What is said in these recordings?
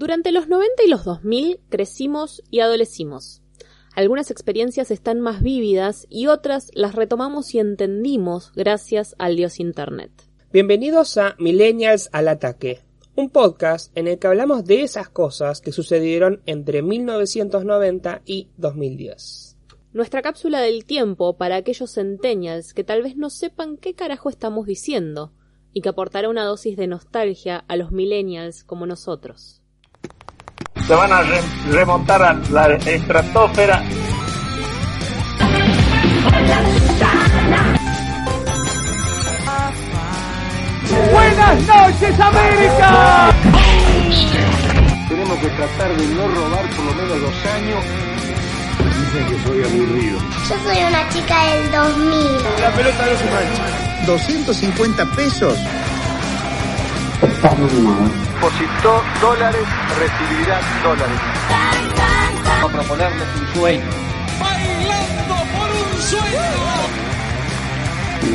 Durante los 90 y los 2000 crecimos y adolecimos. Algunas experiencias están más vívidas y otras las retomamos y entendimos gracias al dios Internet. Bienvenidos a Millennials al Ataque, un podcast en el que hablamos de esas cosas que sucedieron entre 1990 y 2010. Nuestra cápsula del tiempo para aquellos centennials que tal vez no sepan qué carajo estamos diciendo y que aportará una dosis de nostalgia a los millennials como nosotros se van a remontar a la estratosfera. Buenas noches América. Tenemos que tratar de no robar por lo menos dos años. Dicen que soy aburrido. Yo soy una chica del 2000. La pelota no se mancha. 250 pesos. Depositó dólares, recibirá dólares. Vamos a proponerles un sueño. Bailando por un sueño. Y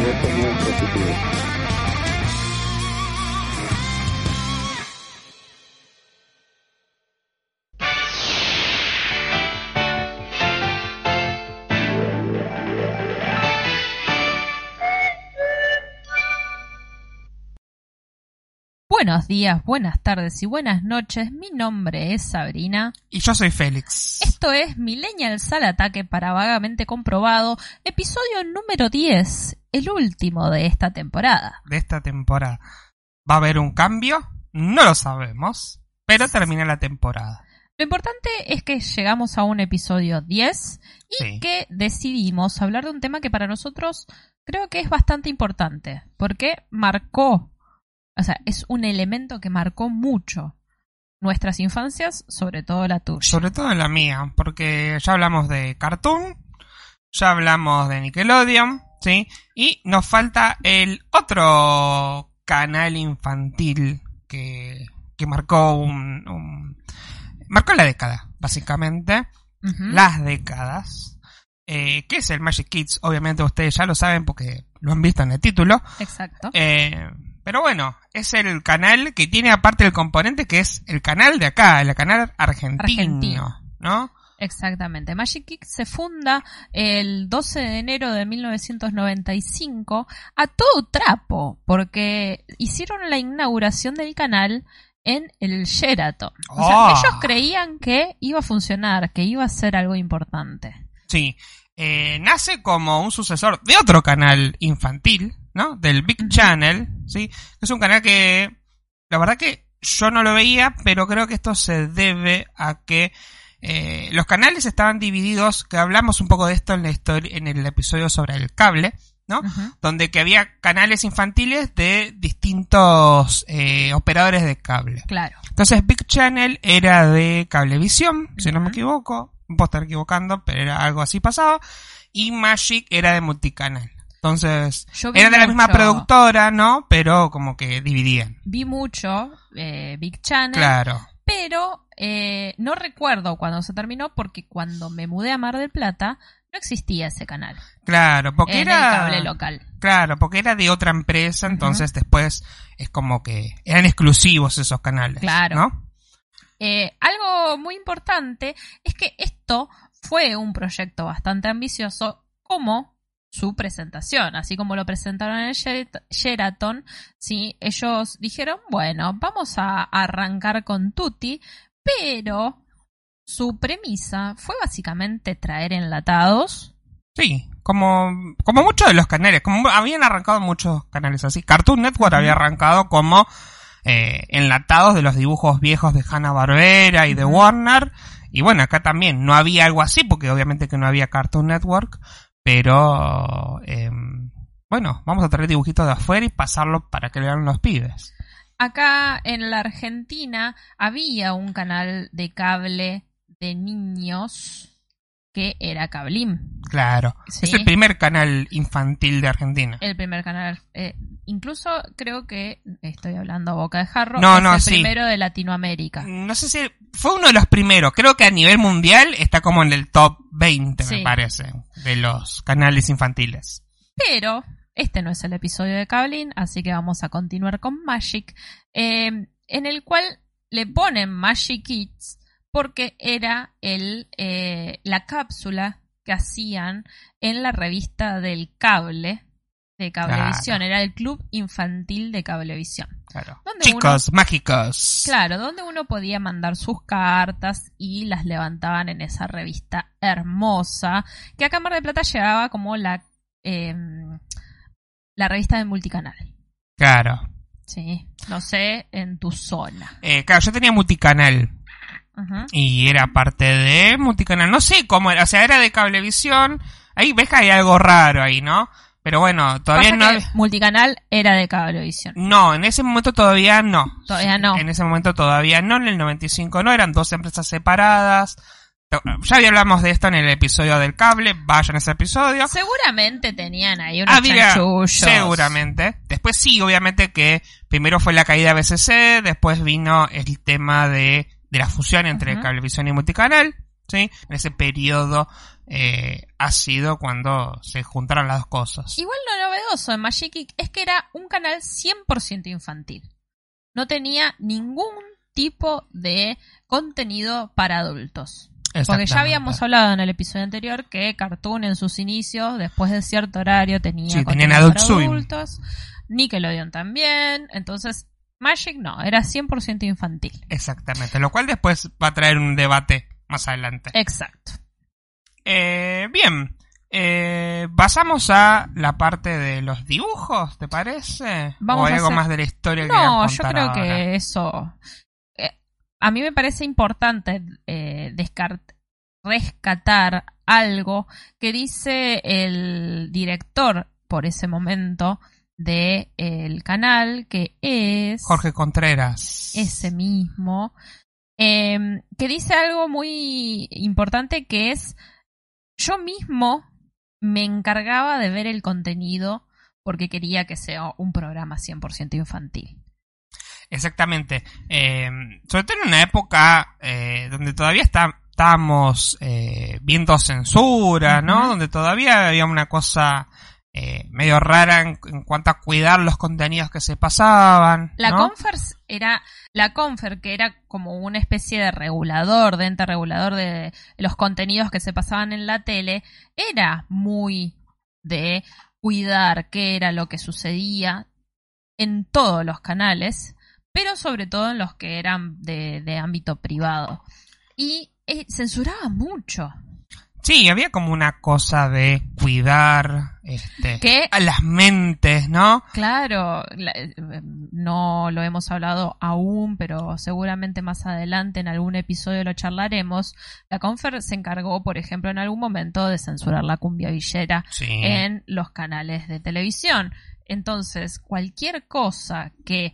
Buenos días, buenas tardes y buenas noches. Mi nombre es Sabrina. Y yo soy Félix. Esto es Millennials al ataque para vagamente comprobado, episodio número 10, el último de esta temporada. De esta temporada. ¿Va a haber un cambio? No lo sabemos, pero termina la temporada. Lo importante es que llegamos a un episodio 10 y Sí. que decidimos hablar de un tema que para nosotros creo que es bastante importante, porque marcó, o sea, es un elemento que marcó mucho nuestras infancias, sobre todo la tuya. Sobre todo la mía, porque ya hablamos de Cartoon, ya hablamos de Nickelodeon, ¿sí? Y nos falta el otro canal infantil que, que marcó un, un- marcó la década, básicamente. Las décadas. Eh, ¿Qué es el Magic Kids? Obviamente ustedes ya lo saben porque lo han visto en el título. Exacto. Eh, pero bueno, es el canal que tiene aparte el componente que es el canal de acá, el canal argentino, Argentino. ¿no? Exactamente. Magic Kick se funda el 12 de enero de 1995 a todo trapo, porque hicieron la inauguración del canal en el Sheraton. O sea, Oh. ellos creían que iba a funcionar, que iba a ser algo importante. Sí. Eh, nace como un sucesor de otro canal infantil, ¿no? Del Big Channel, ¿sí? Es un canal que, la verdad que yo no lo veía, pero creo que esto se debe a que eh, los canales estaban divididos, que hablamos un poco de esto en la historia, en el episodio sobre el cable, ¿no? Donde que había canales infantiles de distintos eh, operadores de cable. Claro. Entonces Big Channel era de Cablevisión, si no me equivoco, puedo estar equivocando, pero era algo así pasado, y Magic era de multicanal. Entonces, era de la misma productora, ¿no? Pero como que dividían. Vi mucho eh, Big Channel, Claro. pero eh, no recuerdo cuando se terminó porque cuando me mudé a Mar del Plata no existía ese canal Claro, porque en era el cable local. Claro, porque era de otra empresa, entonces después es como que eran exclusivos esos canales, Claro. ¿no? Eh, algo muy importante es que esto fue un proyecto bastante ambicioso como su presentación, así como lo presentaron en el Sherat- Sheraton, sí, ellos dijeron, bueno, vamos a arrancar con Tutti, pero su premisa fue básicamente traer enlatados. Sí, como, como muchos de los canales, como habían arrancado muchos canales así. Cartoon Network había arrancado como eh, enlatados de los dibujos viejos de Hanna Barbera y de Warner. Y bueno, acá también no había algo así, porque obviamente que no había Cartoon Network, pero eh, bueno, vamos a traer dibujitos de afuera y pasarlo para que vean los pibes. Acá en la Argentina había un canal de cable de niños que era Cablim. Claro, Sí. es el primer canal infantil de Argentina. El primer canal. eh, incluso creo que estoy hablando a boca de jarro. No, es no, el sí. primero de Latinoamérica. No sé si fue uno de los primeros. Creo que a nivel mundial está como en el top 20, Sí. me parece, de los canales infantiles. Pero este no es el episodio de Cablin, así que vamos a continuar con Magic, eh, en el cual le ponen Magic Kids porque era el, eh, la cápsula que hacían en la revista del cable de Cablevisión. Era el Club Infantil de Cablevisión. Claro. Donde Chicos mágicos. Claro, donde uno podía mandar sus cartas y las levantaban en esa revista hermosa, que a Cámara de Plata llegaba como la, em, la revista de multicanal. Claro. Sí, no sé, en tu zona. Eh, claro, yo tenía multicanal. Y era parte de multicanal. No sé cómo era. O sea, era de cablevisión. Ahí ves que hay algo raro ahí, ¿no? Pero bueno, todavía Pasa no. que multicanal era de Cablevisión. No, en ese momento todavía no. Todavía no. En ese momento todavía no. En el 95 no. Eran dos empresas separadas. Ya hablamos de esto en el episodio del cable. Vayan a ese episodio. Seguramente tenían ahí unos Había, chanchullos. seguramente. Después sí, obviamente que primero fue la caída de BCC, después vino el tema de, de la fusión entre Ujú. cablevisión y multicanal, ¿sí? En ese periodo eh, ha sido cuando se juntaron las dos cosas. Igual lo novedoso de Magic es que era un canal 100% infantil. No tenía ningún tipo de contenido para adultos. Porque ya habíamos hablado en el episodio anterior que Cartoon en sus inicios, después de cierto horario, tenía Sí, contenido Adult para Swim. adultos. Nickelodeon también. Entonces, Magic no, era 100% infantil. Exactamente, lo cual después va a traer un debate más adelante. Exacto. Eh, bien, eh, pasamos a la parte de los dibujos, ¿te parece? Vamos ¿O hay a algo hacer- más de la historia que No, yo creo ahora? que eso. eh, a mí me parece importante eh, rescatar algo que dice el director por ese momento del el canal, que es Jorge Contreras. ese mismo, eh, que dice algo muy importante que es yo mismo me encargaba de ver el contenido porque quería que sea un programa 100% infantil. Exactamente. Eh, sobre todo en una época eh, donde todavía está, estábamos eh, viendo censura, ¿no? Donde todavía había una cosa eh, medio rara en, en cuanto a cuidar los contenidos que se pasaban. La ¿no? Confers era la Confer que era como una especie de regulador, de ente regulador de los contenidos que se pasaban en la tele, era muy de cuidar qué era lo que sucedía en todos los canales, pero sobre todo en los que eran de, de ámbito privado. Y eh, censuraba mucho. Sí, había como una cosa de cuidar este, ¿Qué? a las mentes, ¿no? Claro, la- eh, no lo hemos hablado aún, pero seguramente más adelante en algún episodio lo charlaremos. La Confer se encargó, por ejemplo, en algún momento de censurar la cumbia villera Sí. en los canales de televisión. Entonces, cualquier cosa que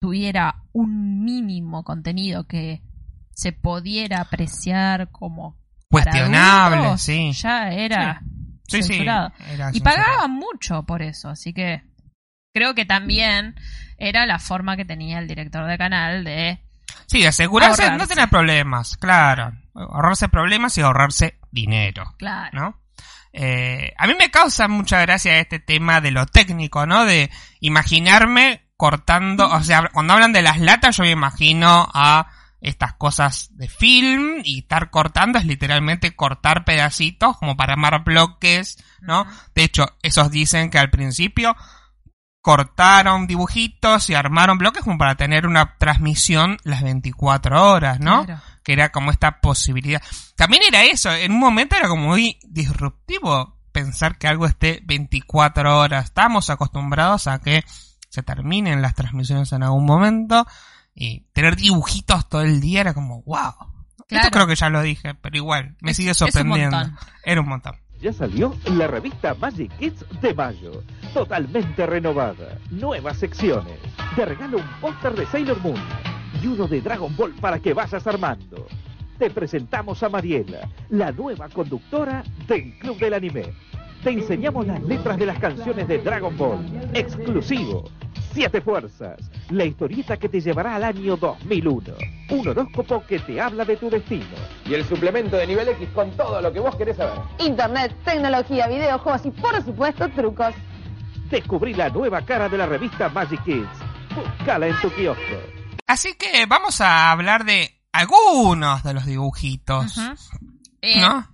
tuviera un mínimo contenido que se pudiera apreciar como Cuestionable, adultos, sí. ya era Sí, sí. era Y pagaban mucho por eso, así que creo que también era la forma que tenía el director de canal de... Sí, asegurarse de no Ahorrarse. tener problemas, claro. Ahorrarse problemas y ahorrarse dinero, Claro. ¿no? Eh, a mí me causa mucha gracia este tema de lo técnico, ¿no? De imaginarme cortando, o sea, cuando hablan de las latas yo me imagino a estas cosas de film y estar cortando es literalmente cortar pedacitos como para armar bloques, ¿no? De hecho, esos dicen que al principio cortaron dibujitos y armaron bloques como para tener una transmisión las 24 horas, ¿no? Claro. Que era como esta posibilidad. También era eso, en un momento era como muy disruptivo pensar que algo esté 24 horas. Estábamos acostumbrados a que se terminen las transmisiones en algún momento y tener dibujitos todo el día era como, wow. Esto Claro. creo que ya lo dije, pero igual, me Es- sigue es un sorprendiendo. montón. Era un montón. Ya salió la revista Magic Kids de mayo, totalmente renovada, nuevas secciones. Te regalo un póster de Sailor Moon y uno de Dragon Ball para que vayas armando. Te presentamos a Mariela, la nueva conductora del Club del Anime. Te enseñamos las letras de las canciones de Dragon Ball, exclusivo. Siete fuerzas, la historieta que te llevará al año 2001. Un horóscopo que te habla de tu destino. Y el suplemento de nivel X con todo lo que vos querés saber. Internet, tecnología, videojuegos y por supuesto trucos. Descubrí la nueva cara de la revista Magic Kids. Búscala en tu kiosco. Así que vamos a hablar de algunos de los dibujitos. Ujú. Eh, ¿No?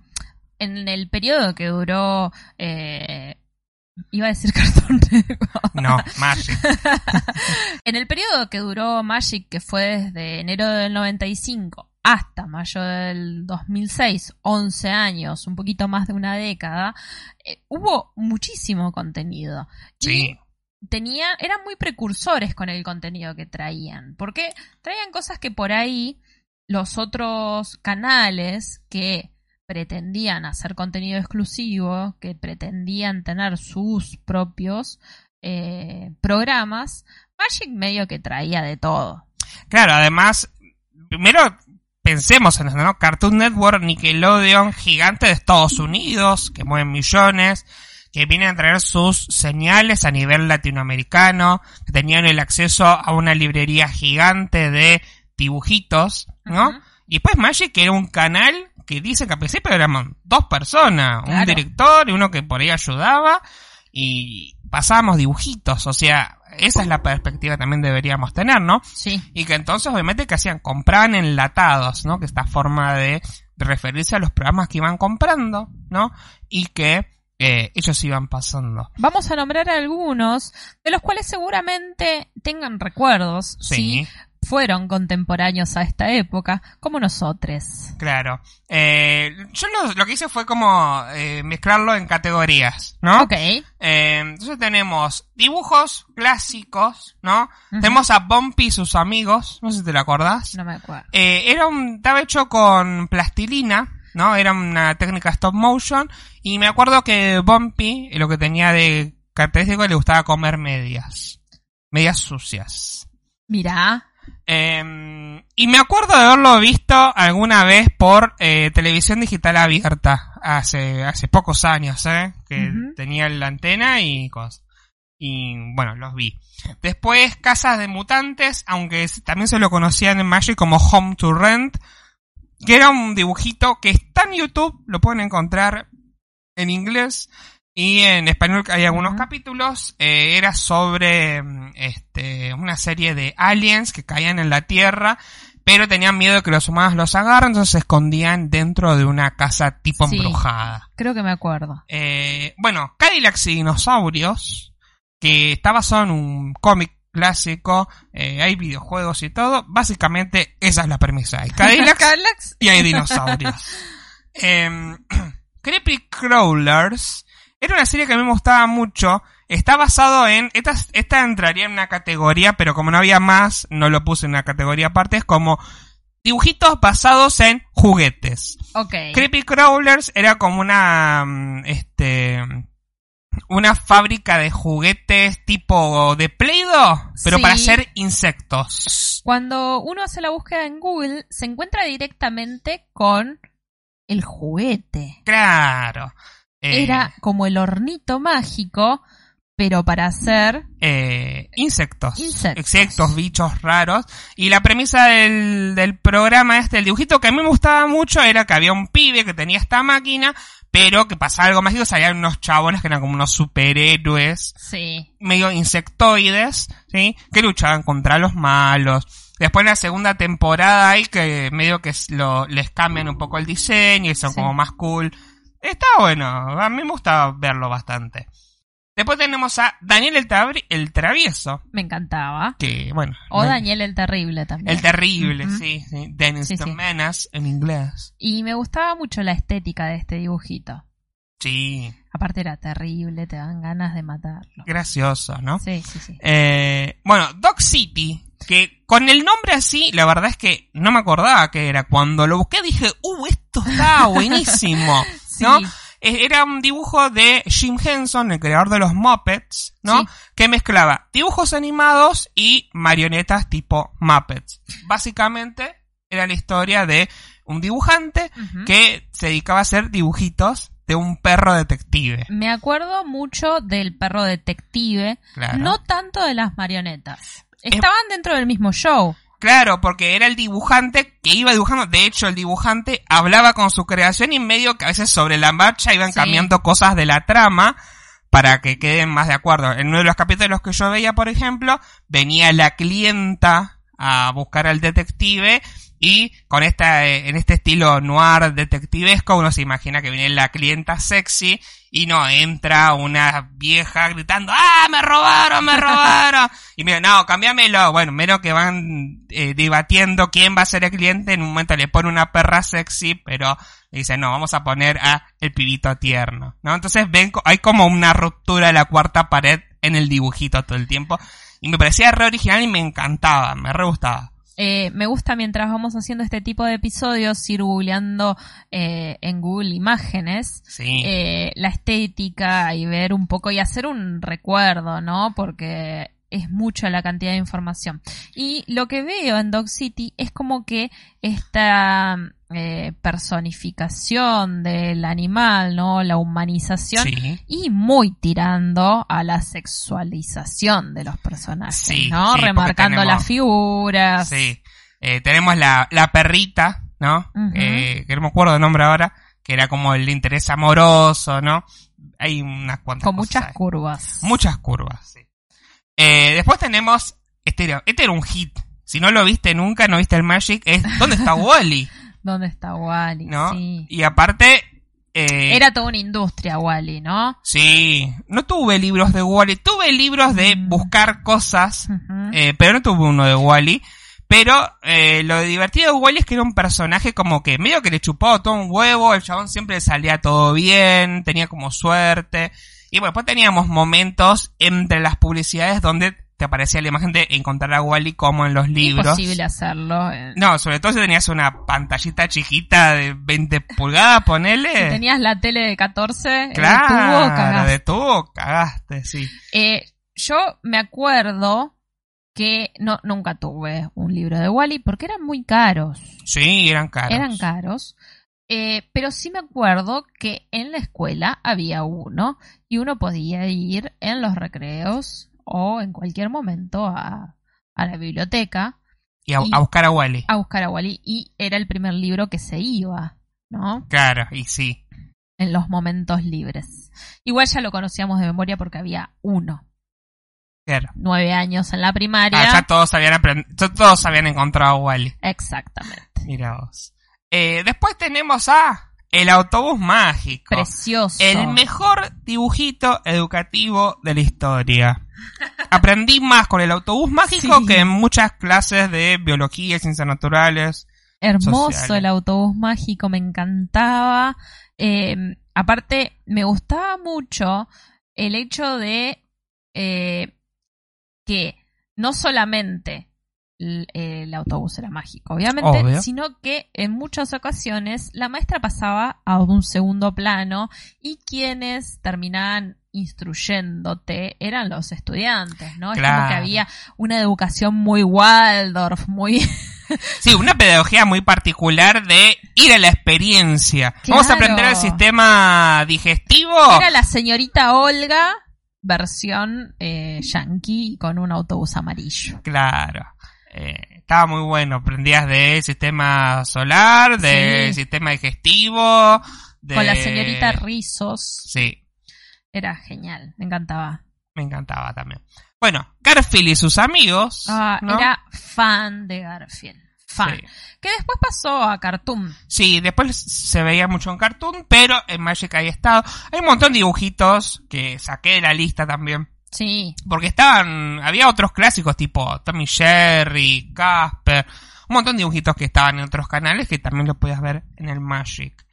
En el periodo que duró. eh, iba a decir Cartoon Network. No, Magic. en el periodo que duró Magic, que fue desde enero del 95 hasta mayo del 2006, 11 años, un poquito más de una década, eh, hubo muchísimo contenido. Sí. Y tenían, eran muy precursores con el contenido que traían, porque traían cosas que por ahí los otros canales que pretendían hacer contenido exclusivo, que pretendían tener sus propios eh, programas, Magic medio que traía de todo. Claro, además, primero pensemos en eso, ¿no? Cartoon Network, Nickelodeon, gigante de Estados Unidos, que mueven millones, que vienen a traer sus señales a nivel latinoamericano, que tenían el acceso a una librería gigante de dibujitos, ¿no? Y después Magic, que era un canal que dicen que al principio éramos dos personas, un director y uno que por ahí ayudaba, y pasábamos dibujitos, o sea, esa es la perspectiva que también deberíamos tener, ¿no? Sí. Y que entonces obviamente que hacían, compraban enlatados, ¿no? Que esta forma de, referirse a los programas que iban comprando, ¿no? Y que eh, ellos iban pasando. Vamos a nombrar algunos de los cuales seguramente tengan recuerdos, Sí. Fueron contemporáneos a esta época, como nosotros. Claro. Eh, yo lo, lo que hice fue como eh, mezclarlo en categorías, ¿no? Ok. Eh, entonces tenemos dibujos clásicos, ¿no? Tenemos a Bumpy y sus amigos, no sé si te lo acordás. No me acuerdo. Eh, era un, estaba hecho con plastilina, ¿no? Era una técnica stop motion. Y me acuerdo que Bumpy, eh, lo que tenía de característico, le gustaba comer medias. Medias sucias. Mirá. Eh, y me acuerdo de haberlo visto alguna vez por eh, televisión digital abierta. Hace, hace pocos años, ¿eh? Que tenía la antena y cosas. Y bueno, los vi. Después, Casas de Mutantes, aunque también se lo conocían en Magic como Home to Rent, que era un dibujito que está en YouTube, lo pueden encontrar en inglés y en español hay algunos capítulos. Eh, era sobre mm, este, una serie de aliens que caían en la Tierra, pero tenían miedo de que los humanos los agarren, entonces se escondían dentro de una casa tipo Sí. embrujada. Creo que me acuerdo. Eh, bueno, Cadillacs y Dinosaurios, que está basado en un cómic clásico, eh, hay videojuegos y todo. Básicamente, esa es la premisa. Hay Cadillacs Cadillacs. y hay dinosaurios. Em, Creepy Crawlers era una serie que a mí me gustaba mucho. Está basado en. Esta, esta entraría en una categoría, pero como no había más, no lo puse en una categoría aparte. Es como dibujitos basados en juguetes. Ok. Creepy Crawlers era como una. mm, Este. Una fábrica de juguetes tipo de Play-Doh, pero Sí. para hacer insectos. Cuando uno hace la búsqueda en Google, se encuentra directamente con el juguete. Claro. Eh, Era como el hornito mágico, pero para hacer eh, insectos. Insectos. Insectos, bichos raros. Y la premisa del, del programa este, el dibujito que a mí me gustaba mucho era que había un pibe que tenía esta máquina, pero que pasaba algo mágico, salían unos chabones que eran como unos superhéroes, Sí. medio insectoides, ¿sí? Que luchaban contra los malos. Después en la segunda temporada hay que medio que lo, les cambian un poco el diseño y son Sí. como más cool. Está bueno, a mí me gusta verlo bastante. Después tenemos a Daniel el, Tabri- el Travieso, Me encantaba. que bueno. O no- Daniel el Terrible también. El Terrible, sí, sí. Dennis Sí, the sí. Menace en inglés. Y me gustaba mucho la estética de este dibujito. Sí, Aparte era terrible, te dan ganas de matarlo. gracioso, ¿no? Sí, sí, sí. Eh, bueno, Dog City, que con el nombre así, la verdad es que no me acordaba que era. Cuando lo busqué dije, uh, esto está buenísimo, ¿no? Sí. Eh, Era un dibujo de Jim Henson, el creador de los Muppets, ¿no? Sí. Que mezclaba dibujos animados y marionetas tipo Muppets. Básicamente era la historia de un dibujante que se dedicaba a hacer dibujitos de un perro detective. Me acuerdo mucho del perro detective, Claro. no tanto de las marionetas. Estaban dentro del mismo show. Claro, porque era el dibujante que iba dibujando. De hecho, el dibujante hablaba con su creación y medio que a veces sobre la marcha iban Sí. cambiando cosas de la trama para que queden más de acuerdo. En uno de los capítulos que yo veía, por ejemplo, venía la clienta a buscar al detective y con esta, eh, en este estilo noir detectivesco uno se imagina que viene la clienta sexy y no entra una vieja gritando ¡Ah, me robaron, me robaron! y mira, no, cámbiamelo. Bueno, menos que van eh, debatiendo quién va a ser el cliente, en un momento le pone una perra sexy, pero le dice, no, vamos a poner a el pibito tierno, ¿no? Entonces ven, hay como una ruptura de la cuarta pared en el dibujito todo el tiempo. Y me parecía re original y me encantaba, me re gustaba. Eh, me gusta mientras vamos haciendo este tipo de episodios ir googleando eh, en Google Imágenes Sí. eh, la estética y ver un poco y hacer un recuerdo, ¿no? Porque es mucha la cantidad de información. Y lo que veo en Dog City es como que esta eh, personificación del animal, ¿no? La humanización Sí. y muy tirando a la sexualización de los personajes, Sí, ¿no? sí, Remarcando tenemos- las figuras. Sí. Eh, tenemos la, la perrita, ¿no? Ujú. Eh, que no me acuerdo el nombre ahora, que era como el interés amoroso, ¿no? Hay unas cuantas Con cosas muchas ahí. curvas. Muchas curvas, sí. Eh, después tenemos, este era, este era un hit. Si no lo viste nunca, no viste el Magic, es ¿Dónde está Wally? ¿Dónde está Wally? ¿No? Sí. Y aparte, eh, Era toda una industria, Wally, ¿no? Sí, no tuve libros de Wally, tuve libros de buscar cosas, eh, pero no tuve uno de Wally. Pero eh, lo divertido de Wally es que era un personaje como que medio que le chupaba todo un huevo, el chabón siempre le salía todo bien, tenía como suerte. Y bueno, después teníamos momentos entre las publicidades donde te aparecía la imagen de encontrar a Wally como en los libros. Imposible hacerlo. eh. No, sobre todo si tenías una pantallita chiquita de 20 pulgadas, ponele. Si tenías la tele de 14, Claro, el tubo, cagaste. de tubo cagaste, sí. Eh, yo me acuerdo que no nunca tuve un libro de Wally porque eran muy caros. Sí, eran caros. Eran caros. Eh, pero sí me acuerdo que en la escuela había uno y uno podía ir en los recreos o en cualquier momento a, a la biblioteca Y a, Y- a buscar a Wally. a buscar a Wally y era el primer libro que se iba, ¿no? Claro, y sí. En los momentos libres. Igual ya lo conocíamos de memoria porque había uno. Claro. Nueve años en la primaria. Ah, ya todos habían todos habían encontrado a Wally. Exactamente. Mira vos. Eh, después tenemos a El autobús mágico. Precioso. El mejor dibujito educativo de la historia. Aprendí más con el autobús mágico Sí. que en muchas clases de biología y ciencias naturales. Hermoso sociales. el autobús mágico, me encantaba. Eh, aparte, me gustaba mucho el hecho de eh, que no solamente el autobús era mágico, obviamente, Obvio. sino que en muchas ocasiones la maestra pasaba a un segundo plano y quienes terminaban instruyéndote eran los estudiantes, ¿no? Es como Claro. que había una educación muy Waldorf, muy... Sí, una pedagogía muy particular de ir a la experiencia. Vamos a Claro. aprender el sistema digestivo. Era la señorita Olga, versión eh, yankee con un autobús amarillo. Claro. Eh, estaba muy bueno. Aprendías del sistema solar, Sí. sistema digestivo. de- Con la señorita Rizos. Sí, Era genial, me encantaba. me encantaba también. Bueno, Garfield y sus amigos. Ah, ¿no? Era fan de Garfield. Fan. Sí. Que después pasó a Cartoon. Sí, después se veía mucho en Cartoon, pero en Magic hay estado. Hay un montón de dibujitos que saqué de la lista también. Sí. Porque estaban, había otros clásicos tipo Tommy Jerry, Casper, un montón de dibujitos que estaban en otros canales que también los podías ver en el Magic.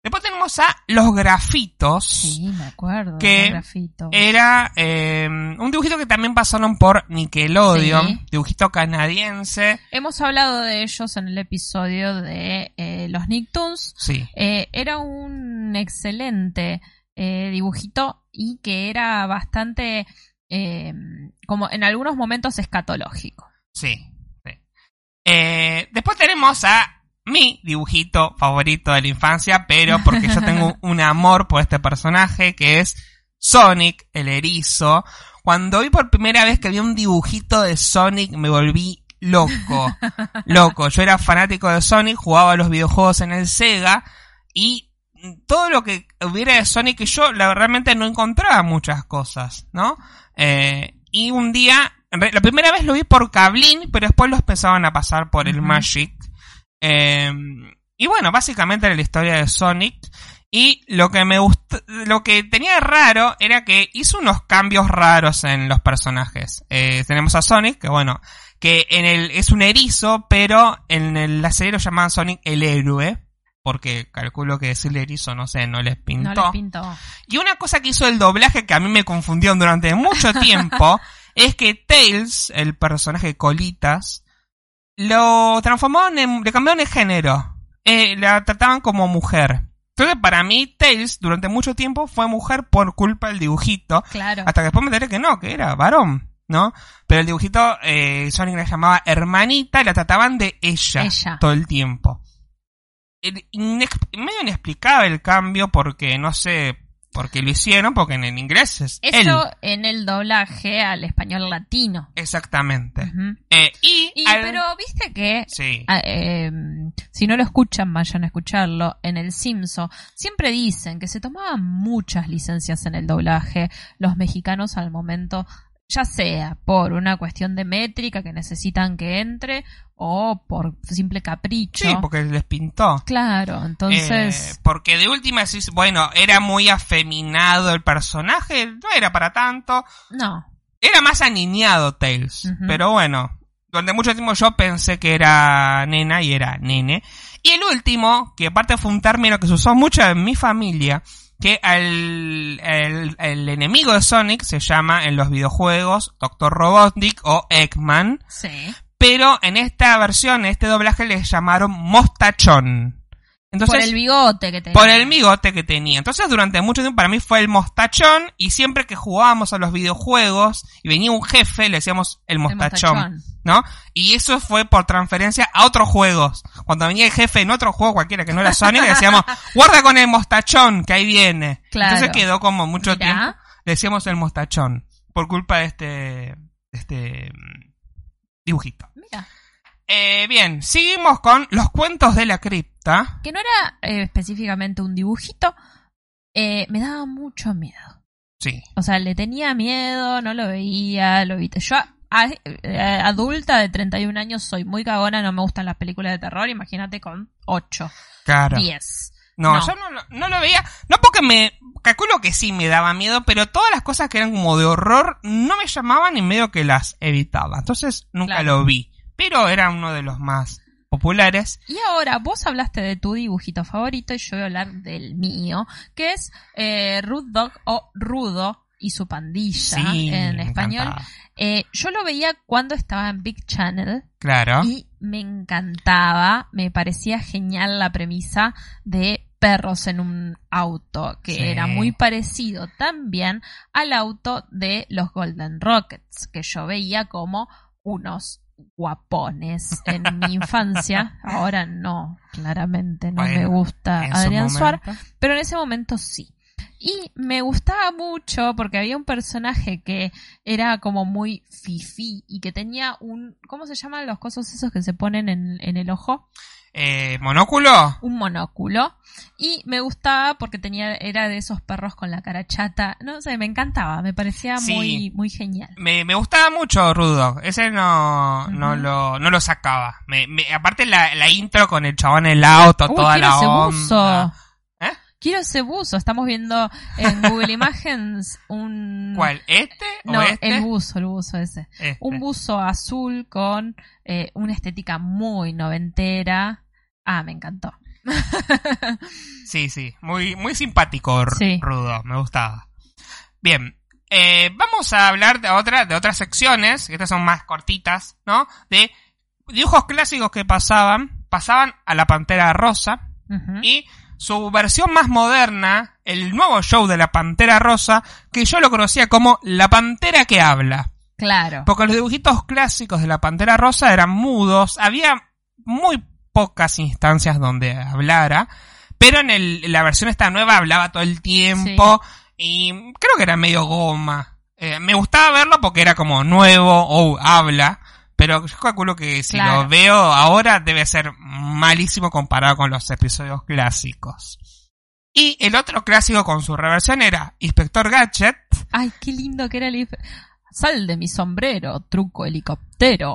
Después tenemos a Los Grafitos. Sí, me acuerdo. Que grafito. Era eh, un dibujito que también pasaron por Nickelodeon, Sí. dibujito canadiense. Hemos hablado de ellos en el episodio de eh, los Nicktoons. Sí, Eh, era un excelente eh, dibujito y que era bastante, eh, como en algunos momentos escatológico. sí. sí. Eh, después tenemos a mi dibujito favorito de la infancia, pero porque yo tengo un amor por este personaje que es Sonic, el erizo. Cuando vi por primera vez que había un dibujito de Sonic me volví loco, loco. Yo era fanático de Sonic, jugaba los videojuegos en el Sega y todo lo que hubiera de Sonic yo la, realmente no encontraba muchas cosas, ¿no? Eh, y un día la primera vez lo vi por Cablin, pero después los empezaban a pasar por el Magic. Eh, y bueno, básicamente era la historia de Sonic. Y lo que me gustó, lo que tenía de raro era que hizo unos cambios raros en los personajes. Eh, tenemos a Sonic, que bueno, que en el, es un erizo, pero en la serie lo llamaban Sonic el héroe. Porque calculo que decirle erizo, no sé, no les pintó. No les pintó. Y una cosa que hizo el doblaje que a mí me confundió durante mucho tiempo es que Tails, el personaje Colitas, lo transformaron en, le cambiaron de género. Eh, la trataban como mujer. Entonces, para mí, Tails, durante mucho tiempo, fue mujer por culpa del dibujito. Claro. Hasta que después me enteré que no, que era varón, ¿no? Pero el dibujito, eh, Sonic la llamaba hermanita y la trataban de ella, Ella. todo el tiempo. Medio inexplicable el cambio porque, no sé, porque lo hicieron, porque en el inglés es él. Eso en el doblaje al español latino. Exactamente. Eh, y, Y, al- pero viste que Sí. ah, eh, si no lo escuchan, vayan a escucharlo. En el Simpson siempre dicen que se tomaban muchas licencias en el doblaje los mexicanos al momento, ya sea por una cuestión de métrica que necesitan que entre o por simple capricho. Sí, porque les pintó. Claro, entonces Eh, porque de última decís, bueno, era muy afeminado el personaje, no era para tanto. no. Era más aniñado Tails. Pero bueno, durante mucho tiempo yo pensé que era nena y era nene. Y el último, que aparte fue un término que se usó mucho en mi familia, que al, el, el enemigo de Sonic se llama en los videojuegos Dr. Robotnik o Eggman. Sí. Pero en esta versión, en este doblaje, le llamaron Mostachón. Entonces, por el bigote que tenía. por el bigote que tenía. Entonces, durante mucho tiempo para mí fue el mostachón y siempre que jugábamos a los videojuegos y venía un jefe, le decíamos el mostachón, mostachón. ¿no? Y eso fue por transferencia a otros juegos. Cuando venía el jefe en otro juego cualquiera que no era Sonic, le decíamos, guarda con el mostachón, que ahí viene. Claro. Entonces quedó como mucho Mirá. tiempo, le decíamos el mostachón, por culpa de este, este mm, dibujito. Mira, Eh, bien, seguimos con los cuentos de la cripta. que no era eh, específicamente un dibujito, eh, me daba mucho miedo. Sí. O sea, le tenía miedo, no lo veía, lo evité. Yo, a- eh, adulta de 31 años, soy muy cagona, no me gustan las películas de terror. Imagínate con 8, Claro. 10. No, No. yo no, lo- no lo veía. No porque me. Calculo que sí me daba miedo, pero todas las cosas que eran como de horror no me llamaban y medio que las evitaba. Entonces nunca Claro. lo vi. Pero era uno de los más populares. Y ahora, vos hablaste de tu dibujito favorito y yo voy a hablar del mío, que es eh, Rude Dog o Rudo y su pandilla Sí, en español. Eh, yo lo veía cuando estaba en Big Channel Claro. y me encantaba, me parecía genial la premisa de perros en un auto, que Sí. era muy parecido también al auto de los Golden Rockets, que yo veía como unos guapones en mi infancia. Ahora no, claramente no me gusta Adrián Suar, pero en ese momento sí. Y me gustaba mucho porque había un personaje que era como muy fifi y que tenía un. ¿Cómo se llaman los cosos esos que se ponen en, en el ojo? Eh, ¿Monóculo? Un monóculo. Y me gustaba porque tenía era de esos perros con la cara chata. No sé, me encantaba, me parecía Sí. muy, muy genial. Me, me gustaba mucho Rudo. Ese no, no, lo, no lo sacaba. Me, me- aparte la, la intro con el chabón en el auto, Uy, toda la onda. Quiero ese buzo. Estamos viendo en Google Imagens un. ¿Cuál? ¿Este o No, este? el buzo, el buzo ese. Este. Un buzo azul con eh, una estética muy noventera. Ah, me encantó. Sí, sí, muy, muy simpático Sí. Rudo, me gustaba. Bien, eh, vamos a hablar de, otra, de otras secciones, que estas son más cortitas, ¿no? De dibujos clásicos que pasaban, pasaban a la Pantera Rosa y su versión más moderna, el nuevo show de la Pantera Rosa, que yo lo conocía como La Pantera que habla. Claro. Porque los dibujitos clásicos de la Pantera Rosa eran mudos, había muy pocas instancias donde hablara, pero en, el, en la versión esta nueva hablaba todo el tiempo y creo que era medio goma. Eh, me gustaba verlo porque era como nuevo o habla, pero yo calculo que si Claro. lo veo ahora debe ser malísimo comparado con los episodios clásicos. Y el otro clásico con su reversión era Inspector Gadget, Ay, qué lindo que era el. Sal de mi sombrero, truco helicóptero.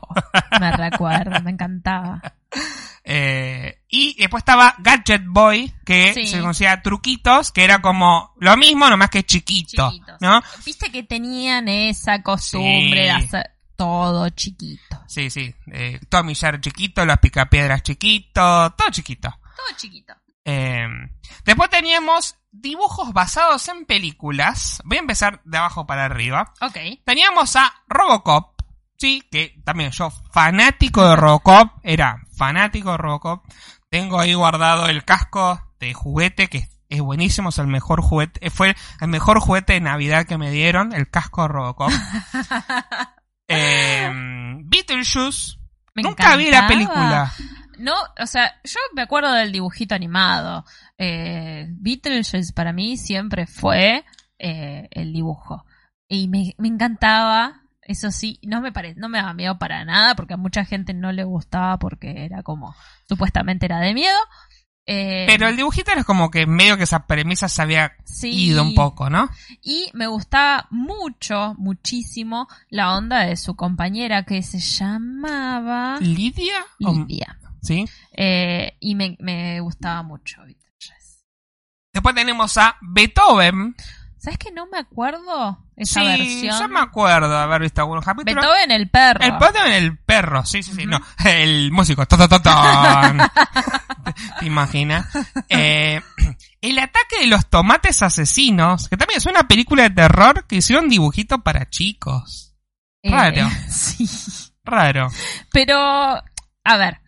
Me recuerdo, me encantaba. Eh, y después estaba Gadget Boy, que Sí. se conocía Truquitos, que era como lo mismo, nomás que chiquito, Chiquitos. ¿no? Viste que tenían esa costumbre Sí. de hacer todo chiquito. Sí, sí. Eh, Tommy chiquito, los picapiedras chiquitos, todo chiquito. Todo chiquito. Eh, después teníamos dibujos basados en películas. Voy a empezar de abajo para arriba. Ok. Teníamos a Robocop, sí, que también yo fanático de Robocop, era fanático de Robocop. Tengo ahí guardado el casco de juguete que es buenísimo, es el mejor juguete, fue el mejor juguete de Navidad que me dieron, el casco de Robocop. eh, Beetlejuice, Me nunca vi la película. No, o sea, yo me acuerdo del dibujito animado. Eh, Beetlejuice para mí siempre fue eh, el dibujo. Y me, me encantaba, eso sí, no me pare, no me daba miedo para nada, porque a mucha gente no le gustaba porque era como, supuestamente era de miedo. Eh, Pero el dibujito era como que medio que esa premisa se había Sí. ido un poco, ¿no? Y me gustaba mucho, muchísimo, la onda de su compañera que se llamaba ¿Lidia? Lidia. Sí. Eh, y me, me gustaba mucho. Después tenemos a Beethoven. ¿Sabes que no me acuerdo esa sí, versión? yo me acuerdo haber visto algunos capítulos. Beethoven el perro. El Beethoven el perro, sí, sí, sí, no. El músico, ¿Te imaginas? Eh, el ataque de los tomates asesinos, que también es una película de terror que hicieron dibujito para chicos. Eh, Raro. sí. Raro. Pero, a ver,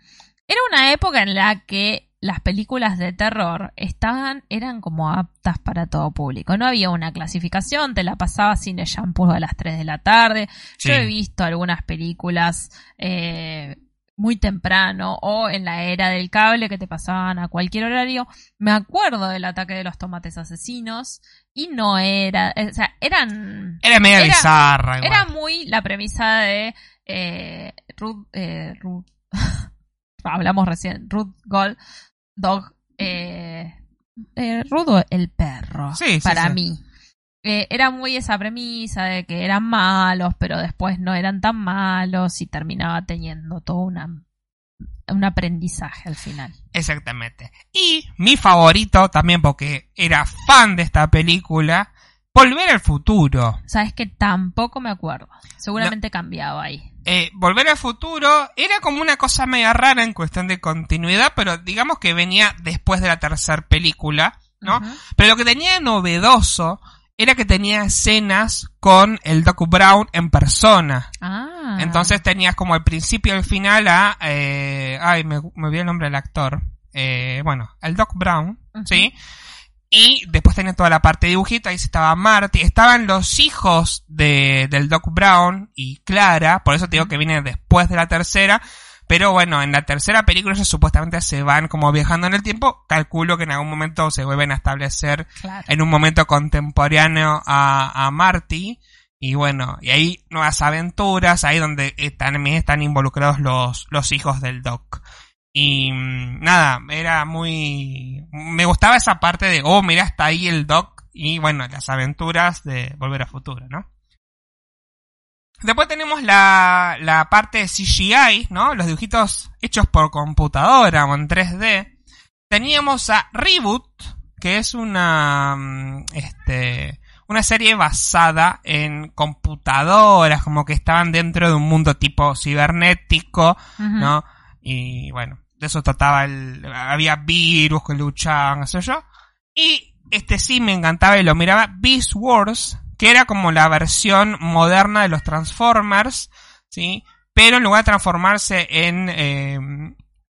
era una época en la que las películas de terror estaban, eran como aptas para todo público. No había una clasificación, te la pasaba sin el shampoo a las 3 de la tarde. Sí. Yo he visto algunas películas eh, muy temprano o en la era del cable que te pasaban a cualquier horario. Me acuerdo del ataque de los tomates asesinos y no era, eh, o sea, eran... Era media bizarra igual. Era muy la premisa de eh, Ruth, eh, Ruth- hablamos recién, Ruth Gold Dog, eh, eh, Rudo el perro, Sí, sí, para sí. mí. Eh, era muy esa premisa de que eran malos, pero después no eran tan malos y terminaba teniendo todo una, un aprendizaje al final. Exactamente. Y mi favorito también porque era fan de esta película, Volver al futuro. Sabes que tampoco me acuerdo. Seguramente cambiaba ahí. Eh, Volver al futuro era como una cosa media rara en cuestión de continuidad, pero digamos que venía después de la tercera película, ¿no? Pero lo que tenía de novedoso era que tenía escenas con el Doc Brown en persona. Ah. Entonces tenías como el principio y el final a... eh, ay, me, me olvidé el nombre del actor. Eh, bueno, el Doc Brown. ¿sí? Y después tenía toda la parte de dibujito, ahí estaba Marty, estaban los hijos de, del Doc Brown y Clara, por eso te digo que viene después de la tercera, pero bueno, en la tercera película ellos supuestamente se van como viajando en el tiempo, calculo que en algún momento se vuelven a establecer Claro. en un momento contemporáneo a, a Marty, y bueno, y ahí nuevas aventuras, ahí donde eh, también están involucrados los, los hijos del Doc. Y mm, nada, era muy... Me gustaba esa parte de, oh, mira, está ahí el Doc y bueno, las aventuras de Volver a Futuro, ¿no? Después tenemos la, la parte de CGI, ¿no? Los dibujitos hechos por computadora o en 3D. Teníamos a Reboot, que es una, mm, este, una serie basada en computadoras, como que estaban dentro de un mundo tipo cibernético. ¿no? Y bueno, de eso trataba el, había virus que luchaban, qué sé yo. Y este sí me encantaba y lo miraba, Beast Wars, que era como la versión moderna de los Transformers, ¿sí? Pero en lugar de transformarse en, eh,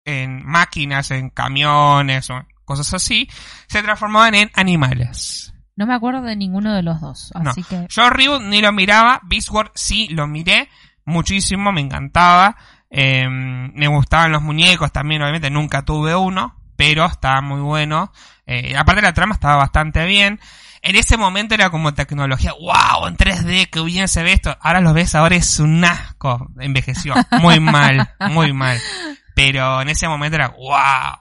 en máquinas, en camiones o cosas así, se transformaban en animales. No me acuerdo de ninguno de los dos, No. así que Yo Reboot ni lo miraba, Beast Wars sí lo miré muchísimo, me encantaba. Eh, me gustaban los muñecos también, obviamente nunca tuve uno, pero estaba muy bueno. Eh, aparte la trama estaba bastante bien. En ese momento era como tecnología, wow, en 3D, que bien se ve esto. Ahora lo ves, ahora es un asco. Envejeció muy mal, muy mal. Pero en ese momento era, wow.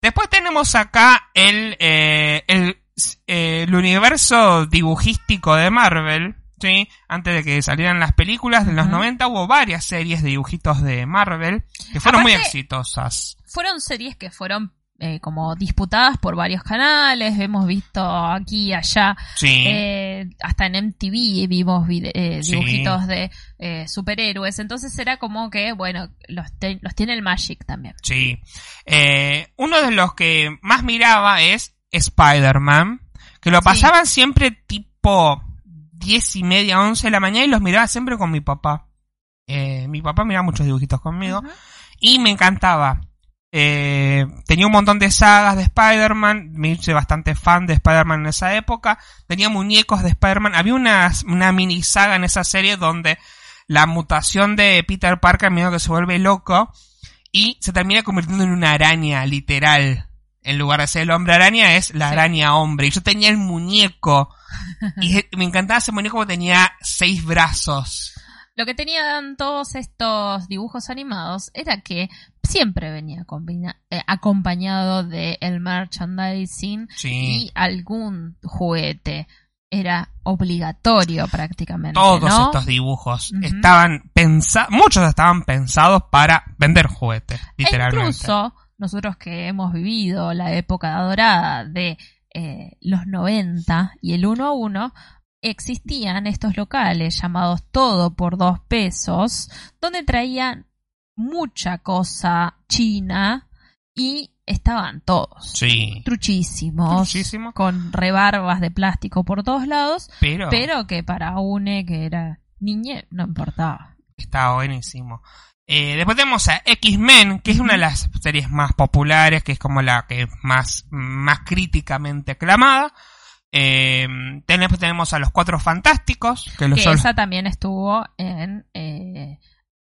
Después tenemos acá el, eh, el, eh, el universo dibujístico de Marvel, Sí, antes de que salieran las películas de los Ujú. 90 hubo varias series de dibujitos de Marvel que fueron muy exitosas. Fueron series que fueron eh, como disputadas por varios canales, hemos visto aquí y allá, Sí. eh, hasta en MTV vimos eh, Sí. dibujitos de superhéroes, entonces era como que, bueno, los, los tiene el Magic también. Sí. Uno de los que más miraba es Spider-Man, que lo Sí. pasaban siempre tipo 10 y media, 11 de la mañana y los miraba siempre con mi papá. Mi papá miraba muchos dibujitos conmigo y me encantaba. Eh, tenía un montón de sagas de Spider-Man, me hice bastante fan de Spider-Man en esa época, tenía muñecos de Spider-Man, había una, una mini saga en esa serie donde la mutación de Peter Parker medio que se vuelve loco y se termina convirtiendo en una araña, literal. En lugar de ser el hombre araña, es la Sí. araña hombre. Y yo tenía el muñeco. y me encantaba ese muñeco porque tenía seis brazos. Lo que tenían todos estos dibujos animados era que siempre venía eh, acompañado de el merchandising Sí. y algún juguete. Era obligatorio prácticamente. Todos ¿no? estos dibujos estaban pensados, muchos estaban pensados para vender juguetes, E literalmente. incluso nosotros que hemos vivido la época dorada de eh, los 90 y el 1 a 1, existían estos locales llamados Todo por dos pesos, donde traían mucha cosa china y estaban todos. Sí. Truchísimos, Truchísimo. con rebarbas de plástico por todos lados, Pero, pero que para une que era niñe no importaba. está buenísimo. Eh, después tenemos a X-Men, que es una de las series más populares, que es como la que es más, más críticamente aclamada. Eh, tenemos, tenemos a los Cuatro Fantásticos, que los Que son- esa también estuvo en eh,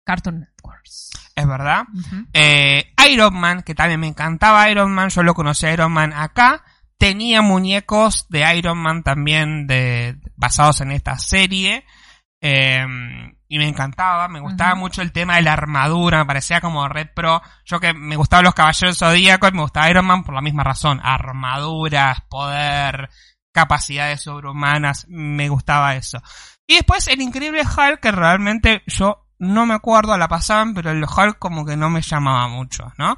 Cartoon Networks. es verdad. Eh, Iron Man, que también me encantaba Iron Man, yo lo conocí a Iron Man acá. Tenía muñecos de Iron Man también de, basados en esta serie. Eh, y me encantaba, me gustaba mucho el tema de la armadura, me parecía como red pro. Yo que me gustaban los caballeros zodíacos, me gustaba Iron Man por la misma razón. Armaduras, poder, capacidades sobrehumanas, me gustaba eso. Y después el increíble Hulk, que realmente yo no me acuerdo, la pasaban, pero el Hulk como que no me llamaba mucho, ¿no?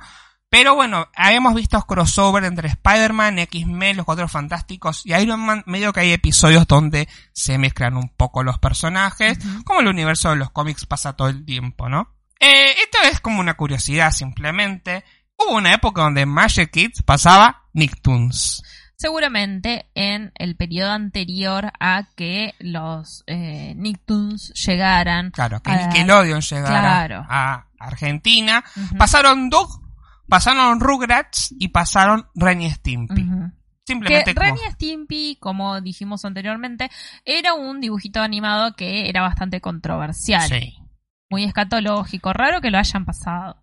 Pero bueno, habíamos visto crossover entre Spider-Man, X-Men, los Cuatro Fantásticos y Iron Man, medio que hay episodios donde se mezclan un poco los personajes, como el universo de los cómics pasa todo el tiempo, ¿no? Eh, esto es como una curiosidad simplemente. Hubo una época donde Magic Kids pasaba Nicktoons. Seguramente en el periodo anterior a que los eh, Nicktoons llegaran. Claro, que a- Nickelodeon llegara Claro. a Argentina. Pasaron Doug, pasaron Rugrats y pasaron Ren y Stimpy. Simplemente Que como... Ren y Stimpy, como dijimos anteriormente, era un dibujito animado que era bastante controversial. Sí. Muy escatológico. Raro que lo hayan pasado.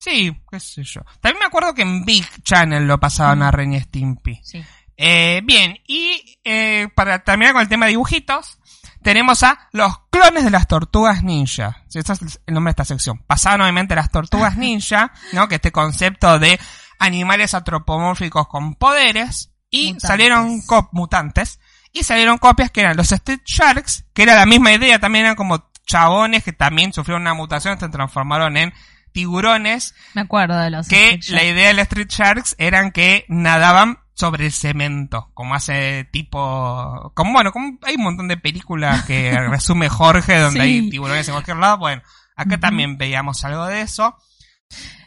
Sí, qué sé yo. También me acuerdo que en Big Channel lo pasaban a Ren y Stimpy. Sí. Eh, bien, y eh, para terminar con el tema de dibujitos, tenemos a los clones de las tortugas ninja. Sí, Ese es el nombre de esta sección. Pasaban obviamente las tortugas ninja, ¿no? Que este concepto de animales antropomórficos con poderes. Y Mutantes. salieron cop mutantes. Y salieron copias que eran los Street Sharks, que era la misma idea, también eran como chabones que también sufrieron una mutación, se transformaron en tiburones Me acuerdo de los que la idea de los Street Sharks eran que nadaban sobre el cemento, como hace tipo, como bueno, como hay un montón de películas que resume Jorge donde Sí. hay tiburones en cualquier lado, bueno, acá también veíamos algo de eso.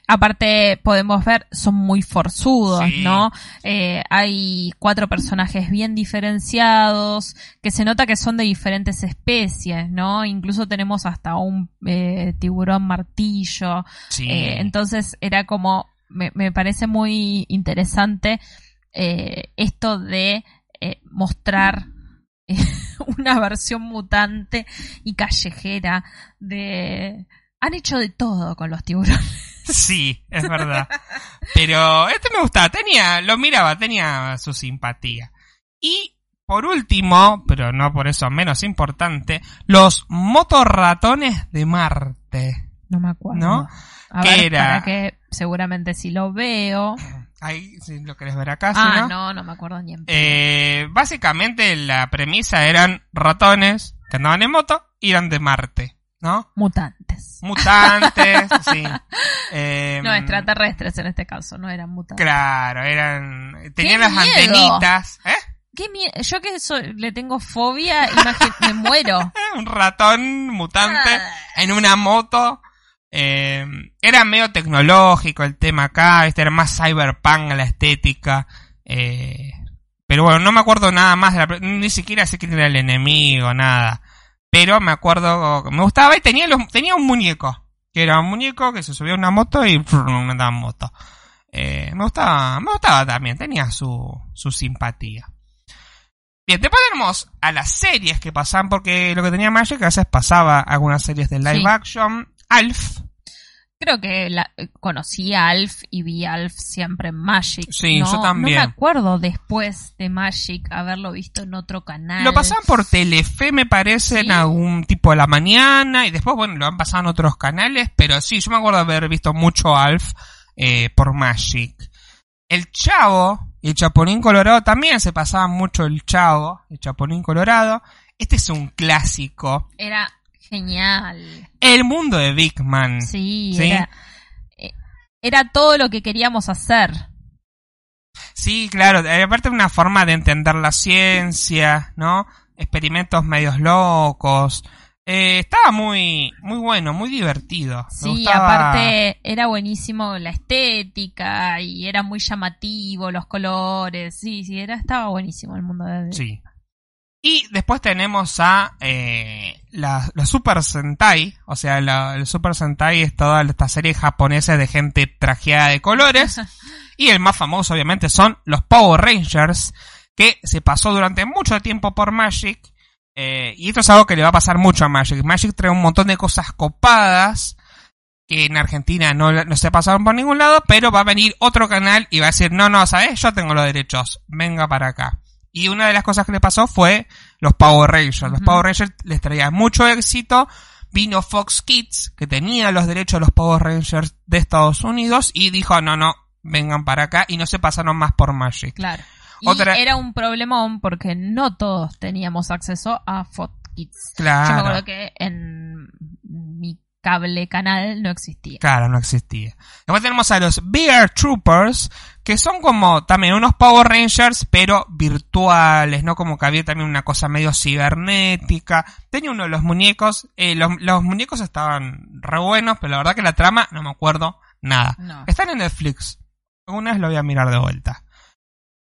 Aparte, podemos ver, son muy forzudos, Sí. ¿no? Eh, hay cuatro personajes bien diferenciados, que se nota que son de diferentes especies, ¿no? Incluso tenemos hasta un eh, tiburón martillo. Sí. Eh, entonces era como, me, me parece muy interesante eh, esto de eh, mostrar una versión mutante y callejera de... Han hecho de todo con los tiburones. Sí, es verdad. Pero este me gustaba, tenía, lo miraba, tenía su simpatía. Y por último, pero no por eso menos importante, los motorratones de Marte. No me acuerdo. ¿No? A ¿Qué ver, era? para que seguramente si lo veo. Ahí, si lo querés ver acá, si ah, no. no, no me acuerdo ni en Eh, básicamente la premisa eran ratones que andaban en moto y eran de Marte, ¿no? Mutantes. Mutantes, sí. Eh, no, extraterrestres en este caso, no eran mutantes. Claro, eran. Tenían las antenitas. ¿Eh? ¿Qué Yo que le tengo fobia, me muero. Un ratón mutante ah. en una moto. Eh, era medio tecnológico el tema acá, este era más cyberpunk la estética. Eh, pero bueno, no me acuerdo nada más, de la, ni siquiera sé quién era el enemigo, nada. Pero me acuerdo, me gustaba y tenía, los, tenía un muñeco, que era un muñeco que se subía a una moto y andaba en moto. Eh, me gustaba, me gustaba también, tenía su, su simpatía. Bien, después tenemos a las series que pasaban, porque lo que tenía Magic a veces pasaba algunas series de live action. Alf, Creo que la, conocí a Alf y vi a Alf siempre en Magic. Sí, yo también. No me acuerdo después de Magic haberlo visto en otro canal. Lo pasaban por Telefe, me parece, en algún tipo de la mañana. Y después, bueno, lo han pasado en otros canales. Pero sí, yo me acuerdo haber visto mucho Alf eh, por Magic. El Chavo y el Chapulín Colorado también se pasaba mucho el Chavo, el Chapulín Colorado. Este es un clásico. Era Genial. El mundo de Big Man. Sí, Era, eh, era, todo lo que queríamos hacer. Sí, claro. Eh, aparte una forma de entender la ciencia, ¿no? Experimentos medios locos. Eh, estaba muy, muy bueno, muy divertido. Sí, aparte era buenísimo la estética y era muy llamativo los colores. Sí, sí, era, estaba buenísimo el mundo de. Sí. Y después tenemos a eh, la, Super Sentai, o sea, la, el Super Sentai es toda esta serie japonesa de gente trajeada de colores. y el más famoso, obviamente, son los Power Rangers, que se pasó durante mucho tiempo por Magic. Eh, y esto es algo que le va a pasar mucho a Magic. Magic trae un montón de cosas copadas que en Argentina no, no se pasaron por ningún lado, pero va a venir otro canal y va a decir, no, no, ¿sabes? Yo tengo los derechos, venga para acá. Y una de las cosas que le pasó fue los Power Rangers. Los Power Rangers les traían mucho éxito. Vino Fox Kids, que tenía los derechos de los Power Rangers de Estados Unidos, y dijo, no, no, vengan para acá, y no se pasaron más por Magic. Claro. Y era un problemón porque no todos teníamos acceso a Fox Kids. Claro. Yo me acuerdo que en mi cable canal no existía. Claro, no existía. Después tenemos a los Bear Troopers, que son como también unos Power Rangers, pero virtuales, ¿no? Como que había también una cosa medio cibernética. Tenía uno de los muñecos, eh, los, muñecos estaban re buenos, pero la verdad que la trama no me acuerdo nada. Están en Netflix. Una vez lo voy a mirar de vuelta.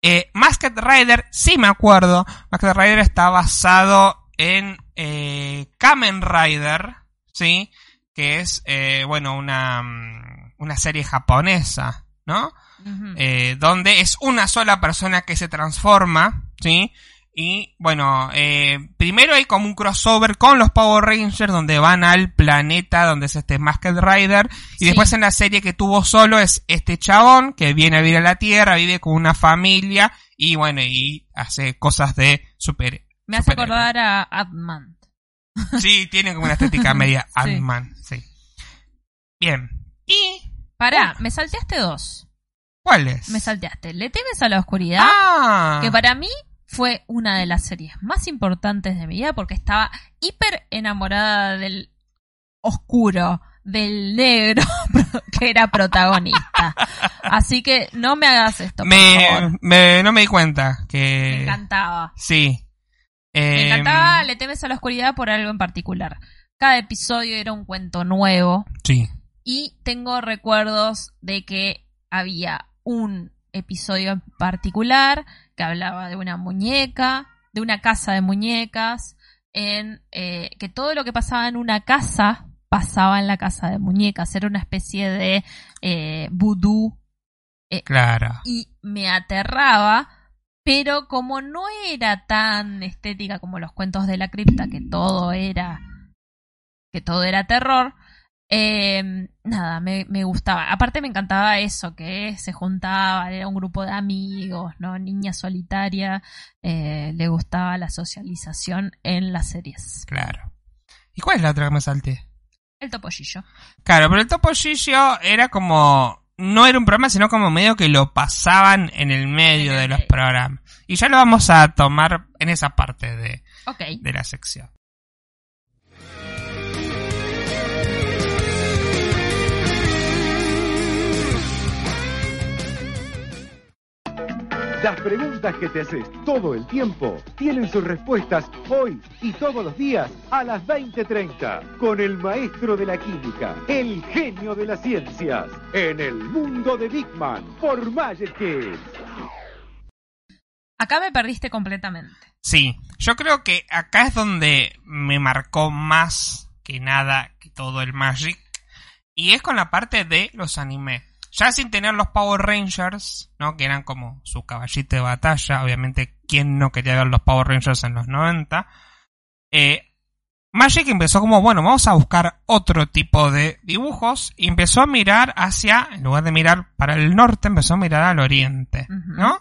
Eh, Masked Rider, sí me acuerdo. Masked Rider está basado en eh, Kamen Rider, ¿sí? Que es, eh, bueno, una, mm, una serie japonesa, ¿no? Eh, donde es una sola persona que se transforma, ¿sí? Y bueno, eh, primero hay como un crossover con los Power Rangers donde van al planeta donde es este Masked Rider. Y después en la serie que tuvo solo es este chabón que viene a vivir a la Tierra, vive con una familia y bueno, y hace cosas de super. Me hace acordar a Adman. Sí, tiene como una estética media Adman, sí. Bien. Y. Pará, me salteaste dos. ¿Cuáles? Me salteaste. ¿Le temes a la oscuridad? Ah. Que para mí fue una de las series más importantes de mi vida porque estaba hiper enamorada del oscuro, del negro que era protagonista. Así que no me hagas esto. me, Me, no me di cuenta que. Me encantaba. Sí. Me encantaba Le temes a la oscuridad por algo en particular. Cada episodio era un cuento nuevo. Sí. Y tengo recuerdos de que había un episodio en particular que hablaba de una muñeca, de una casa de muñecas, en eh, que todo lo que pasaba en una casa pasaba en la casa de muñecas, era una especie de eh, vudú. Eh, claro. Y me aterraba, pero como no era tan estética como los cuentos de la cripta, que todo era que todo era terror, eh, nada, me, me, gustaba. Aparte me encantaba eso, que se juntaba, era un grupo de amigos, ¿no? Niña solitaria, eh, le gustaba la socialización en las series. Claro. ¿Y cuál es la otra que me salté? El topollillo. Claro, pero el topollillo era como... No era un programa, sino como medio que lo pasaban en el medio de los programas. Y ya lo vamos a tomar en esa parte de, de la sección. Las preguntas que te haces todo el tiempo tienen sus respuestas hoy y todos los días a las 20:30 con el maestro de la química, el genio de las ciencias, en el mundo de Big Man por Magic Kids. Acá me perdiste completamente. Sí, yo creo que acá es donde me marcó más que nada que todo el Magic. Y es con la parte de los animes. Ya sin tener los Power Rangers, ¿no? Que eran como su caballito de batalla. Obviamente, ¿quién no quería ver los Power Rangers en los 90? Eh, Magic empezó como, bueno, vamos a buscar otro tipo de dibujos. Y empezó a mirar hacia, en lugar de mirar para el norte, empezó a mirar al oriente, ¿no?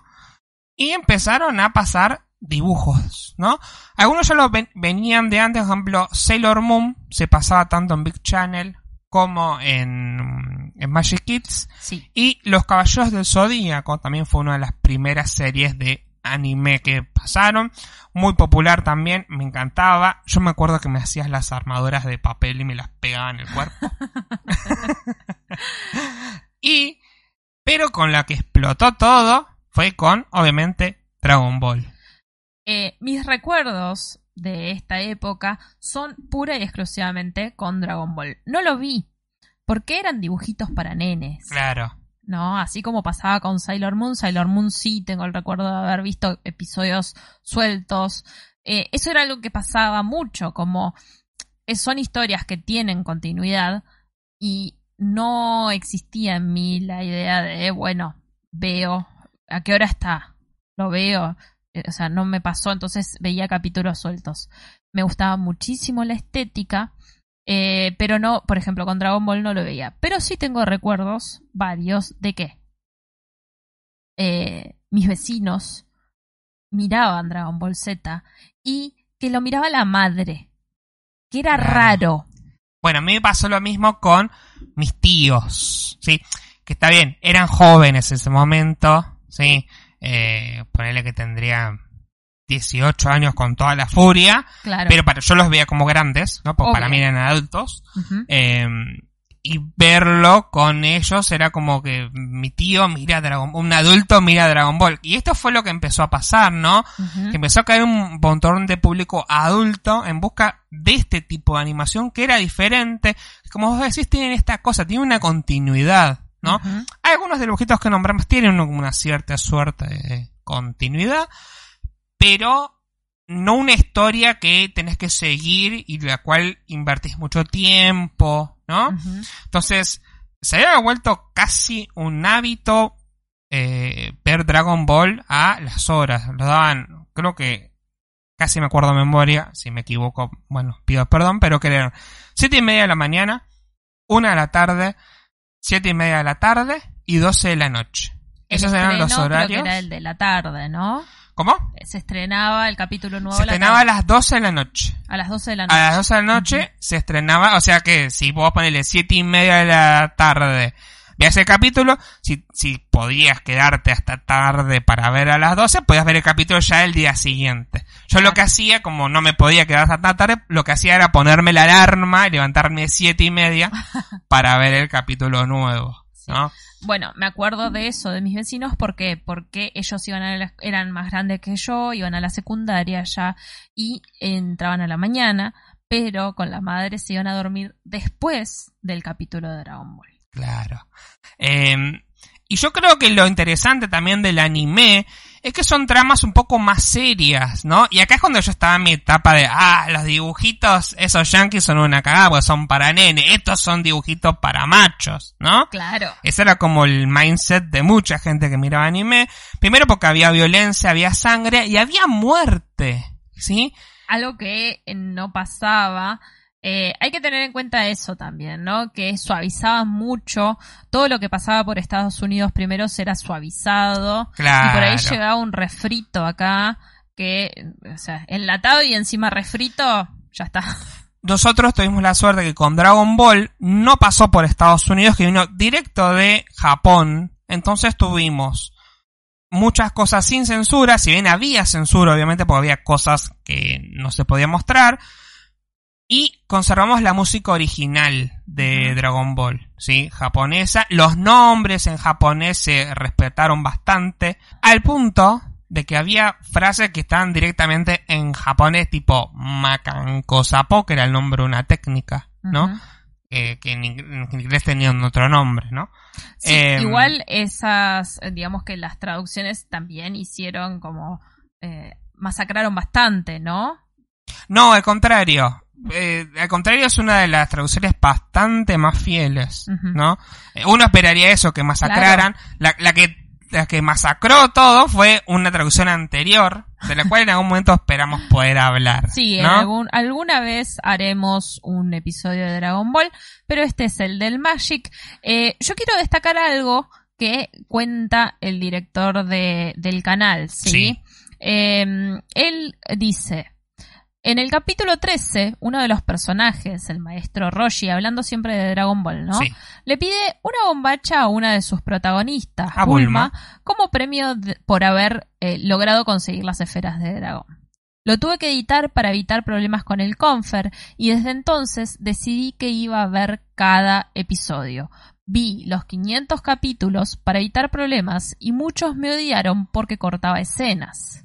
Y empezaron a pasar dibujos, ¿no? Algunos ya lo ven, venían de antes, por ejemplo, Sailor Moon se pasaba tanto en Big Channel como en, en Magic Kids. Sí. Y Los Caballeros del Zodíaco también fue una de las primeras series de anime que pasaron. Muy popular también, me encantaba. Yo me acuerdo que me hacías las armaduras de papel y me las pegaba en el cuerpo. y, pero con la que explotó todo fue con, obviamente, Dragon Ball. Eh, mis recuerdos de esta época son pura y exclusivamente con Dragon Ball. No lo vi, porque eran dibujitos para nenes. Claro. ¿No? Así como pasaba con Sailor Moon. Sailor Moon sí tengo el recuerdo de haber visto episodios sueltos. Eh, eso era algo que pasaba mucho, como eh, son historias que tienen continuidad y no existía en mí la idea de, bueno, veo, ¿a qué hora está? Lo veo, o sea, no me pasó, entonces veía capítulos sueltos. Me gustaba muchísimo la estética, eh, pero no, por ejemplo, con Dragon Ball no lo veía. Pero sí tengo recuerdos, varios, de que eh, mis vecinos miraban Dragon Ball Z y que lo miraba la madre, que era raro. Bueno, a mí me pasó lo mismo con mis tíos, ¿sí? Que está bien, eran jóvenes en ese momento, ¿sí? Eh, ponerle que tendría 18 años con toda la furia, Claro. pero para, yo los veía como grandes, ¿no? Porque para mí eran adultos. Eh, y verlo con ellos era como que mi tío mira Dragon un adulto mira Dragon Ball. Y esto fue lo que empezó a pasar, ¿no? Que empezó a caer un montón de público adulto en busca de este tipo de animación que era diferente. Como vos decís, tienen esta cosa, tiene una continuidad, ¿no? Ujú. Algunos de los dibujitos que nombramos tienen una cierta suerte de continuidad, pero no una historia que tenés que seguir y la cual invertís mucho tiempo, ¿no? Entonces, se había vuelto casi un hábito eh, ver Dragon Ball a las horas. Lo daban, creo que casi me acuerdo de memoria, si me equivoco, bueno, pido perdón, pero que eran siete y media de la mañana, una de la tarde, siete y media de la tarde y doce de la noche. El Esos eran los estreno creo que horarios. era el de la tarde, ¿no? ¿Cómo? Se estrenaba el capítulo nuevo Se a la estrenaba a las 12 de la noche. a las 12 de la A noche. las 12 de la noche se estrenaba, o sea que si vos ponele siete y media de la tarde, veas el capítulo, si, si podías quedarte hasta tarde para ver a las 12, podías ver el capítulo ya el día siguiente. Yo lo que hacía, como no me podía quedar hasta tarde, lo que hacía era ponerme la alarma y levantarme siete y media para ver el capítulo nuevo, ¿no? Bueno, me acuerdo de eso de mis vecinos porque porque ellos iban a la- eran más grandes que yo, iban a la secundaria ya y entraban a la mañana, pero con la madre se iban a dormir después del capítulo de Dragon Ball. Claro. Eh, y yo creo que lo interesante también del anime es que son tramas un poco más serias, ¿no? Y acá es cuando yo estaba en mi etapa de, ah, los dibujitos, esos yankees son una cagada, porque son para nene, estos son dibujitos para machos, ¿no? Claro. Ese era como el mindset de mucha gente que miraba anime. Primero porque había violencia, había sangre y había muerte, ¿sí? Algo que no pasaba. Eh, hay que tener en cuenta eso también, ¿no? Que suavizaba mucho. Todo lo que pasaba por Estados Unidos primero será suavizado. Claro. Y por ahí llegaba un refrito acá que, o sea, enlatado y encima refrito, ya está. Nosotros tuvimos la suerte que con Dragon Ball no pasó por Estados Unidos, que vino directo de Japón. Entonces tuvimos muchas cosas sin censura, si bien había censura, obviamente, porque había cosas que no se podía mostrar. Y conservamos la música original de Dragon Ball, ¿sí? Japonesa. Los nombres en japonés se respetaron bastante. Al punto de que había frases que estaban directamente en japonés, tipo Makanko Sapo, que era el nombre de una técnica, ¿no? Eh, que en, inglés tenían otro nombre, ¿no? Sí, eh, igual esas, digamos que las traducciones también hicieron como, eh, masacraron bastante, ¿no? No, al contrario. Eh, al contrario, es una de las traducciones bastante más fieles, ¿no? Uno esperaría eso, que masacraran. La, la, que la que masacró todo fue una traducción anterior, de la cual en algún momento esperamos poder hablar. Sí, en algún, alguna vez haremos un episodio de Dragon Ball, pero este es el del Magic. Eh, yo quiero destacar algo que cuenta el director de, del canal, ¿sí? Eh, él dice, en el capítulo 13, uno de los personajes, el maestro Roshi, hablando siempre de Dragon Ball, ¿no? Le pide una bombacha a una de sus protagonistas, a Bulma, como premio por haber eh, logrado conseguir las esferas de dragón. Lo tuve que editar para evitar problemas con el Confer y desde entonces decidí que iba a ver cada episodio. Vi los 500 capítulos para evitar problemas y muchos me odiaron porque cortaba escenas.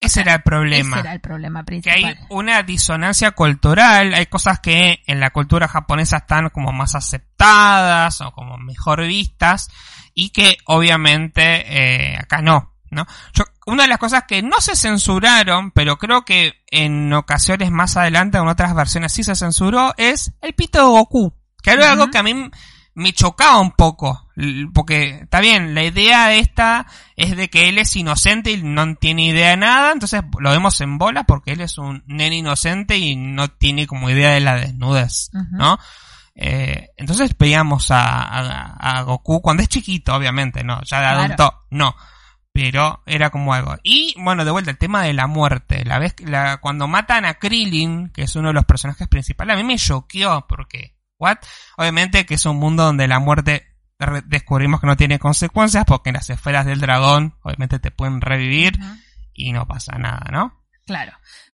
Ese era el problema. Ese era el problema principal. Que hay una disonancia cultural, hay cosas que en la cultura japonesa están como más aceptadas o como mejor vistas y que obviamente eh, acá no. ¿no? Yo, una de las cosas que no se censuraron, pero creo que en ocasiones más adelante, en otras versiones sí se censuró, es el pito de Goku. Que era algo que a mí me chocaba un poco, porque está bien, la idea esta es de que él es inocente y no tiene idea de nada, entonces lo vemos en bola porque él es un nene inocente y no tiene como idea de la desnudez, ¿no? Eh, entonces veíamos a, Goku cuando es chiquito, obviamente, ¿no? Ya de adulto, no. Pero era como algo. Y bueno, de vuelta, el tema de la muerte. La vez la, cuando matan a Krillin, que es uno de los personajes principales, a mí me choqueó porque What? Obviamente que es un mundo donde la muerte descubrimos que no tiene consecuencias porque las esferas del dragón obviamente te pueden revivir y no pasa nada, ¿no? Claro.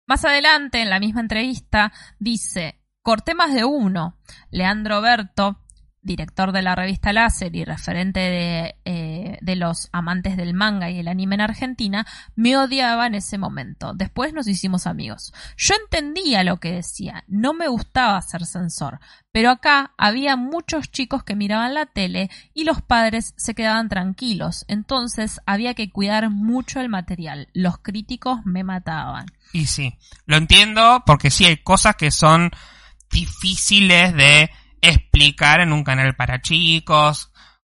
Más adelante, en la misma entrevista, dice, corté más de uno. Leandro Berto director de la revista Láser y referente de, eh, de, los amantes del manga y el anime en Argentina, me odiaba en ese momento. Después nos hicimos amigos. Yo entendía lo que decía, no me gustaba ser censor, pero acá había muchos chicos que miraban la tele y los padres se quedaban tranquilos, entonces había que cuidar mucho el material. Los críticos me mataban. Y sí, lo entiendo porque sí hay cosas que son difíciles de explicar en un canal para chicos.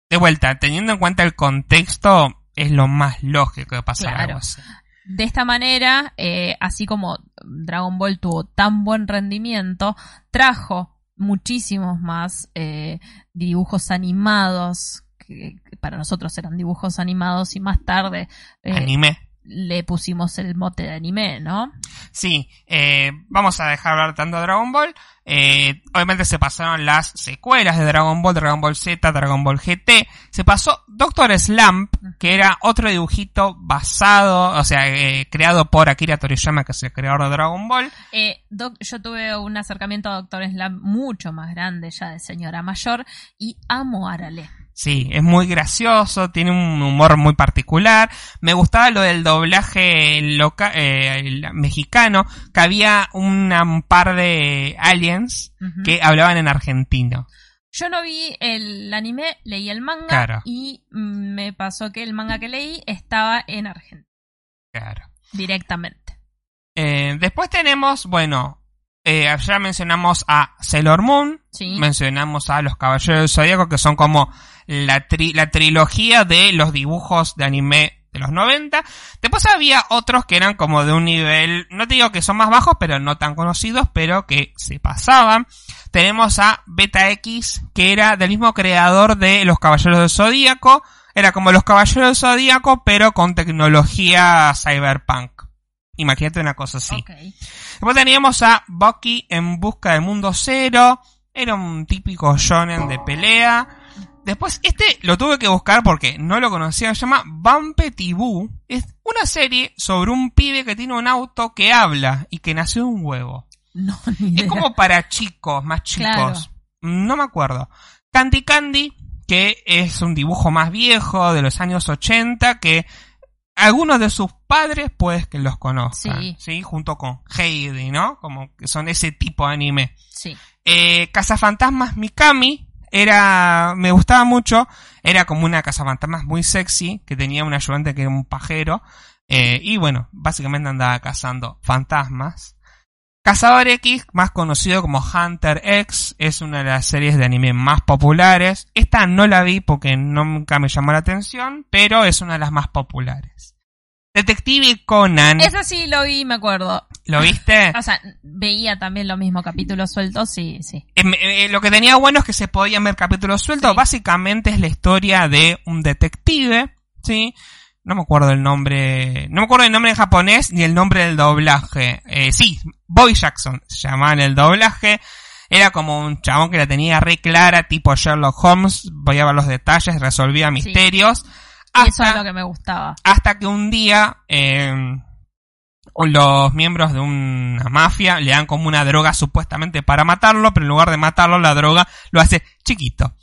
De vuelta, teniendo en cuenta el contexto, es lo más lógico de pasar algo así. De esta manera, eh, así como Dragon Ball tuvo tan buen rendimiento, trajo muchísimos más eh, dibujos animados, que, para nosotros eran dibujos animados, y más tarde... Eh, Anime le pusimos el mote de anime, ¿no? Sí, eh, vamos a dejar hablar tanto de Dragon Ball. Eh, obviamente se pasaron las secuelas de Dragon Ball, Dragon Ball Z, Dragon Ball GT. Se pasó Doctor Slump, que era otro dibujito basado, o sea, eh, creado por Akira Toriyama, que es el creador de Dragon Ball. Eh, yo tuve un acercamiento a Doctor Slump mucho más grande ya de señora mayor y amo a Arale. Sí, es muy gracioso, tiene un humor muy particular. Me gustaba lo del doblaje loca eh, mexicano, que había un par de aliens que hablaban en argentino. Yo no vi el anime, leí el manga y me pasó que el manga que leí estaba en Argentina. Claro. Directamente. Eh, después tenemos, bueno, eh, ya mencionamos a Sailor Moon, mencionamos a los Caballeros del Zodíaco, que son como la, la trilogía de los dibujos de anime de los 90. Después había otros que eran como de un nivel, no te digo que son más bajos, pero no tan conocidos, pero que se pasaban. Tenemos a Beta X, que era del mismo creador de los Caballeros del Zodíaco. Era como los Caballeros del Zodíaco, pero con tecnología cyberpunk. Imagínate una cosa así. Después teníamos a Bucky en busca del mundo cero. Era un típico shonen de pelea. Después, este lo tuve que buscar porque no lo conocía. Se llama Bumpe Es una serie sobre un pibe que tiene un auto que habla y que nació de un huevo. No, ni idea. Es como para chicos, más chicos. Claro. No me acuerdo. Candy Candy, que es un dibujo más viejo de los años 80, que algunos de sus padres pues que los conozcan, Sí. Junto con Heidi, ¿no? Como que son ese tipo de anime. Sí. Eh, Cazafantasmas Mikami era, me gustaba mucho, era como una cazafantasmas muy sexy, que tenía un ayudante que era un pajero, eh, y bueno, básicamente andaba cazando fantasmas. Cazador X, más conocido como Hunter X, es una de las series de anime más populares. Esta no la vi porque nunca me llamó la atención, pero es una de las más populares. Detective Conan. Ese sí lo vi, me acuerdo. ¿Lo viste? O sea, veía también los mismos capítulos sueltos, sí, sí. Eh, eh, lo que tenía bueno es que se podían ver capítulos sueltos. Sí. Básicamente es la historia de un detective, ¿sí? No me acuerdo el nombre, no me acuerdo el nombre en japonés ni el nombre del doblaje. Eh, sí, Boy Jackson se llamaba en el doblaje. Era como un chabón que la tenía re clara, tipo Sherlock Holmes, voy a ver los detalles, resolvía misterios. Eso es lo que me gustaba. Hasta que un día eh, los miembros de una mafia le dan como una droga supuestamente para matarlo, pero en lugar de matarlo, la droga lo hace chiquito.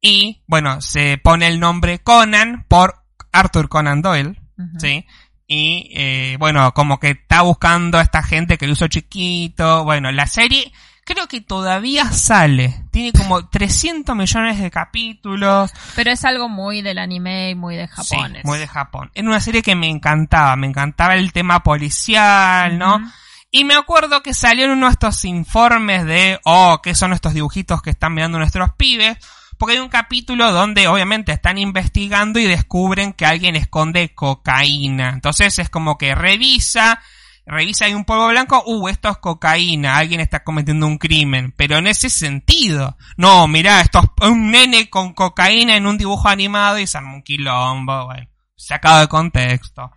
Y bueno, se pone el nombre Conan por Arthur Conan Doyle. ¿sí? Y eh, bueno, como que está buscando a esta gente que lo hizo chiquito. Bueno, la serie creo que todavía sale. Tiene como 300 millones de capítulos. Pero es algo muy del anime y muy de Japón. Sí, muy de Japón. Era una serie que me encantaba, me encantaba el tema policial, ¿no? Y me acuerdo que salió en uno de estos informes de, oh, ¿qué son estos dibujitos que están mirando nuestros pibes? Porque hay un capítulo donde obviamente están investigando y descubren que alguien esconde cocaína. Entonces es como que revisa, revisa hay un polvo blanco, uh, esto es cocaína, alguien está cometiendo un crimen. Pero en ese sentido, no, mirá, esto es un nene con cocaína en un dibujo animado y se arma un quilombo, bueno, sacado de contexto.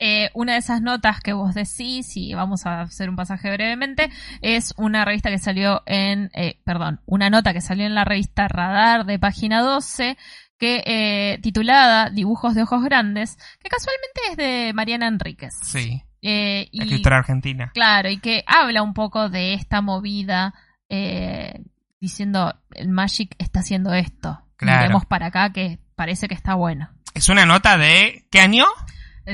Eh, una de esas notas que vos decís, y vamos a hacer un pasaje brevemente, es una revista que salió en, eh, perdón, una nota que salió en la revista Radar de página 12, que eh, titulada Dibujos de ojos grandes, que casualmente es de Mariana Enríquez. Sí, Eh, y, escritora argentina. Claro, y que habla un poco de esta movida, eh, diciendo el Magic está haciendo esto. Claro. Miremos para acá que parece que está bueno. Es una nota de, ¿qué año?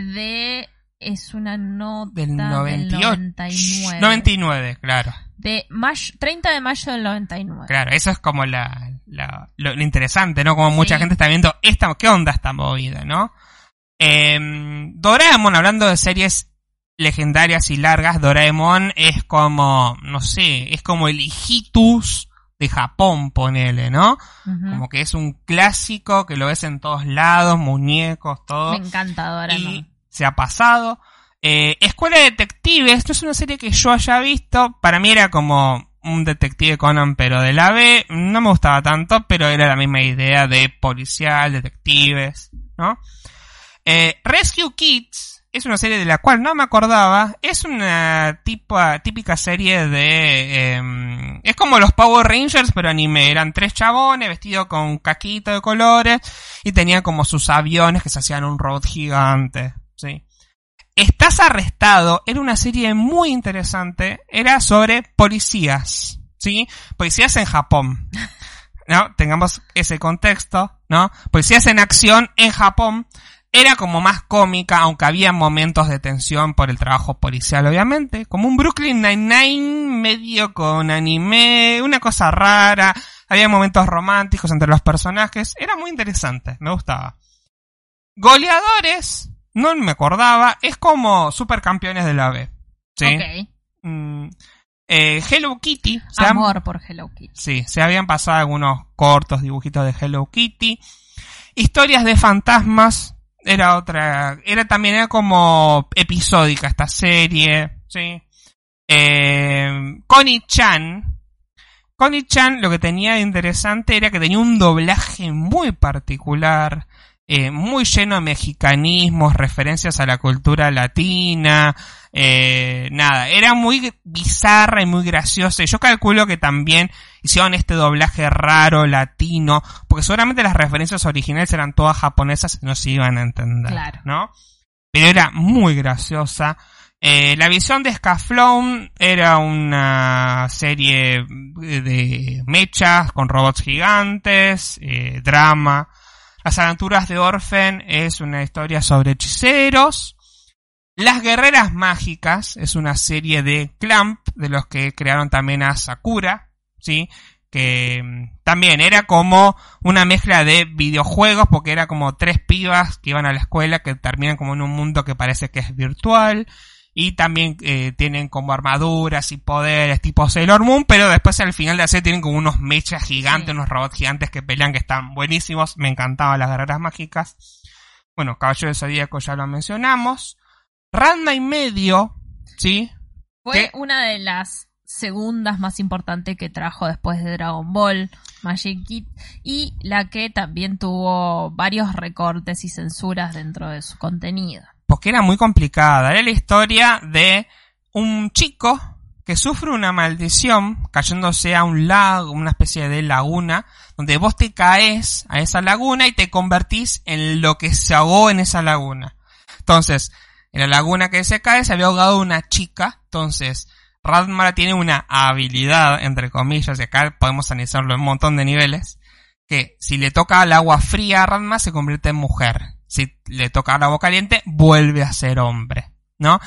De es una nota Del 98. 99. 99, claro. De mayo, 30 de mayo del 99. Claro, eso es como la, la- lo, lo interesante, ¿no? Como mucha Sí. gente está viendo esta, ¿qué onda esta movida, no? Eh, Doraemon, hablando de series legendarias y largas, Doraemon es como, no sé, es como el hijitus de Japón, ponele, ¿no? Como que es un clásico que lo ves en todos lados, muñecos, todo. Me encanta y se ha pasado. Eh, Escuela de Detectives, no es una serie que yo haya visto. Para mí era como un detective Conan, pero de la B. No me gustaba tanto, pero era la misma idea de policial, detectives, ¿no? Eh, Rescue Kids es una serie de la cual no me acordaba. Es una tipo- típica serie de... em, es como los Power Rangers, pero anime. Eran tres chabones vestidos con caquito de colores y tenían como sus aviones que se hacían un robot gigante. ¿sí? Estás arrestado era una serie muy interesante. Era sobre policías. ¿sí? Policías en Japón. ¿no? Tengamos ese contexto, ¿no? Policías en acción en Japón. Era como más cómica, aunque había momentos de tensión por el trabajo policial, obviamente. Como un Brooklyn Nine-Nine medio con anime, una cosa rara. Había momentos románticos entre los personajes. Era muy interesante, me gustaba. Goleadores, no me acordaba, es como supercampeones de la B. ¿sí? Ok. Mm, eh, Hello Kitty. han- Amor por Hello Kitty. Sí, se habían pasado algunos cortos dibujitos de Hello Kitty. Historias de fantasmas. Era otra. Era también era como episódica esta serie. Sí. Eh, Connie Chan. Connie Chan lo que tenía de interesante era que tenía un doblaje muy particular. Eh, muy lleno de mexicanismos, referencias a la cultura latina, eh, nada, era muy bizarra y muy graciosa. Y yo calculo que también hicieron este doblaje raro, latino, porque seguramente las referencias originales eran todas japonesas y no se iban a entender, Claro. ¿no? Pero era muy graciosa. Eh, la visión de Scaflón era una serie de mechas con robots gigantes, eh, drama. Las aventuras de Orphan es una historia sobre hechiceros. Las Guerreras Mágicas es una serie de Clamp, de los que crearon también a Sakura, ¿sí? Que mm, también era como una mezcla de videojuegos, porque era como tres pibas que iban a la escuela que terminan como en un mundo que parece que es virtual. Y también eh, tienen como armaduras y poderes tipo Sailor Moon, pero después al final de la serie tienen como unos mechas gigantes, unos robots gigantes que pelean que están buenísimos. Me encantaban las guerreras mágicas. Bueno, Caballo de Zodíaco ya lo mencionamos. Ranma y medio, ¿sí? Fue una de las segundas más importantes que trajo después de Dragon Ball, Magic Kid, y la que también tuvo varios recortes y censuras dentro de su contenido porque era muy complicada. Era la historia de un chico que sufre una maldición cayéndose a un lago, una especie de laguna, donde vos te caes a esa laguna y te convertís en lo que se ahogó en esa laguna. Entonces, en la laguna que se cae se había ahogado una chica, entonces Radmara tiene una habilidad, entre comillas, y acá podemos analizarlo en un montón de niveles, que si le toca el agua fría a Radma se convierte en mujer si le toca la agua caliente, vuelve a ser hombre, ¿no?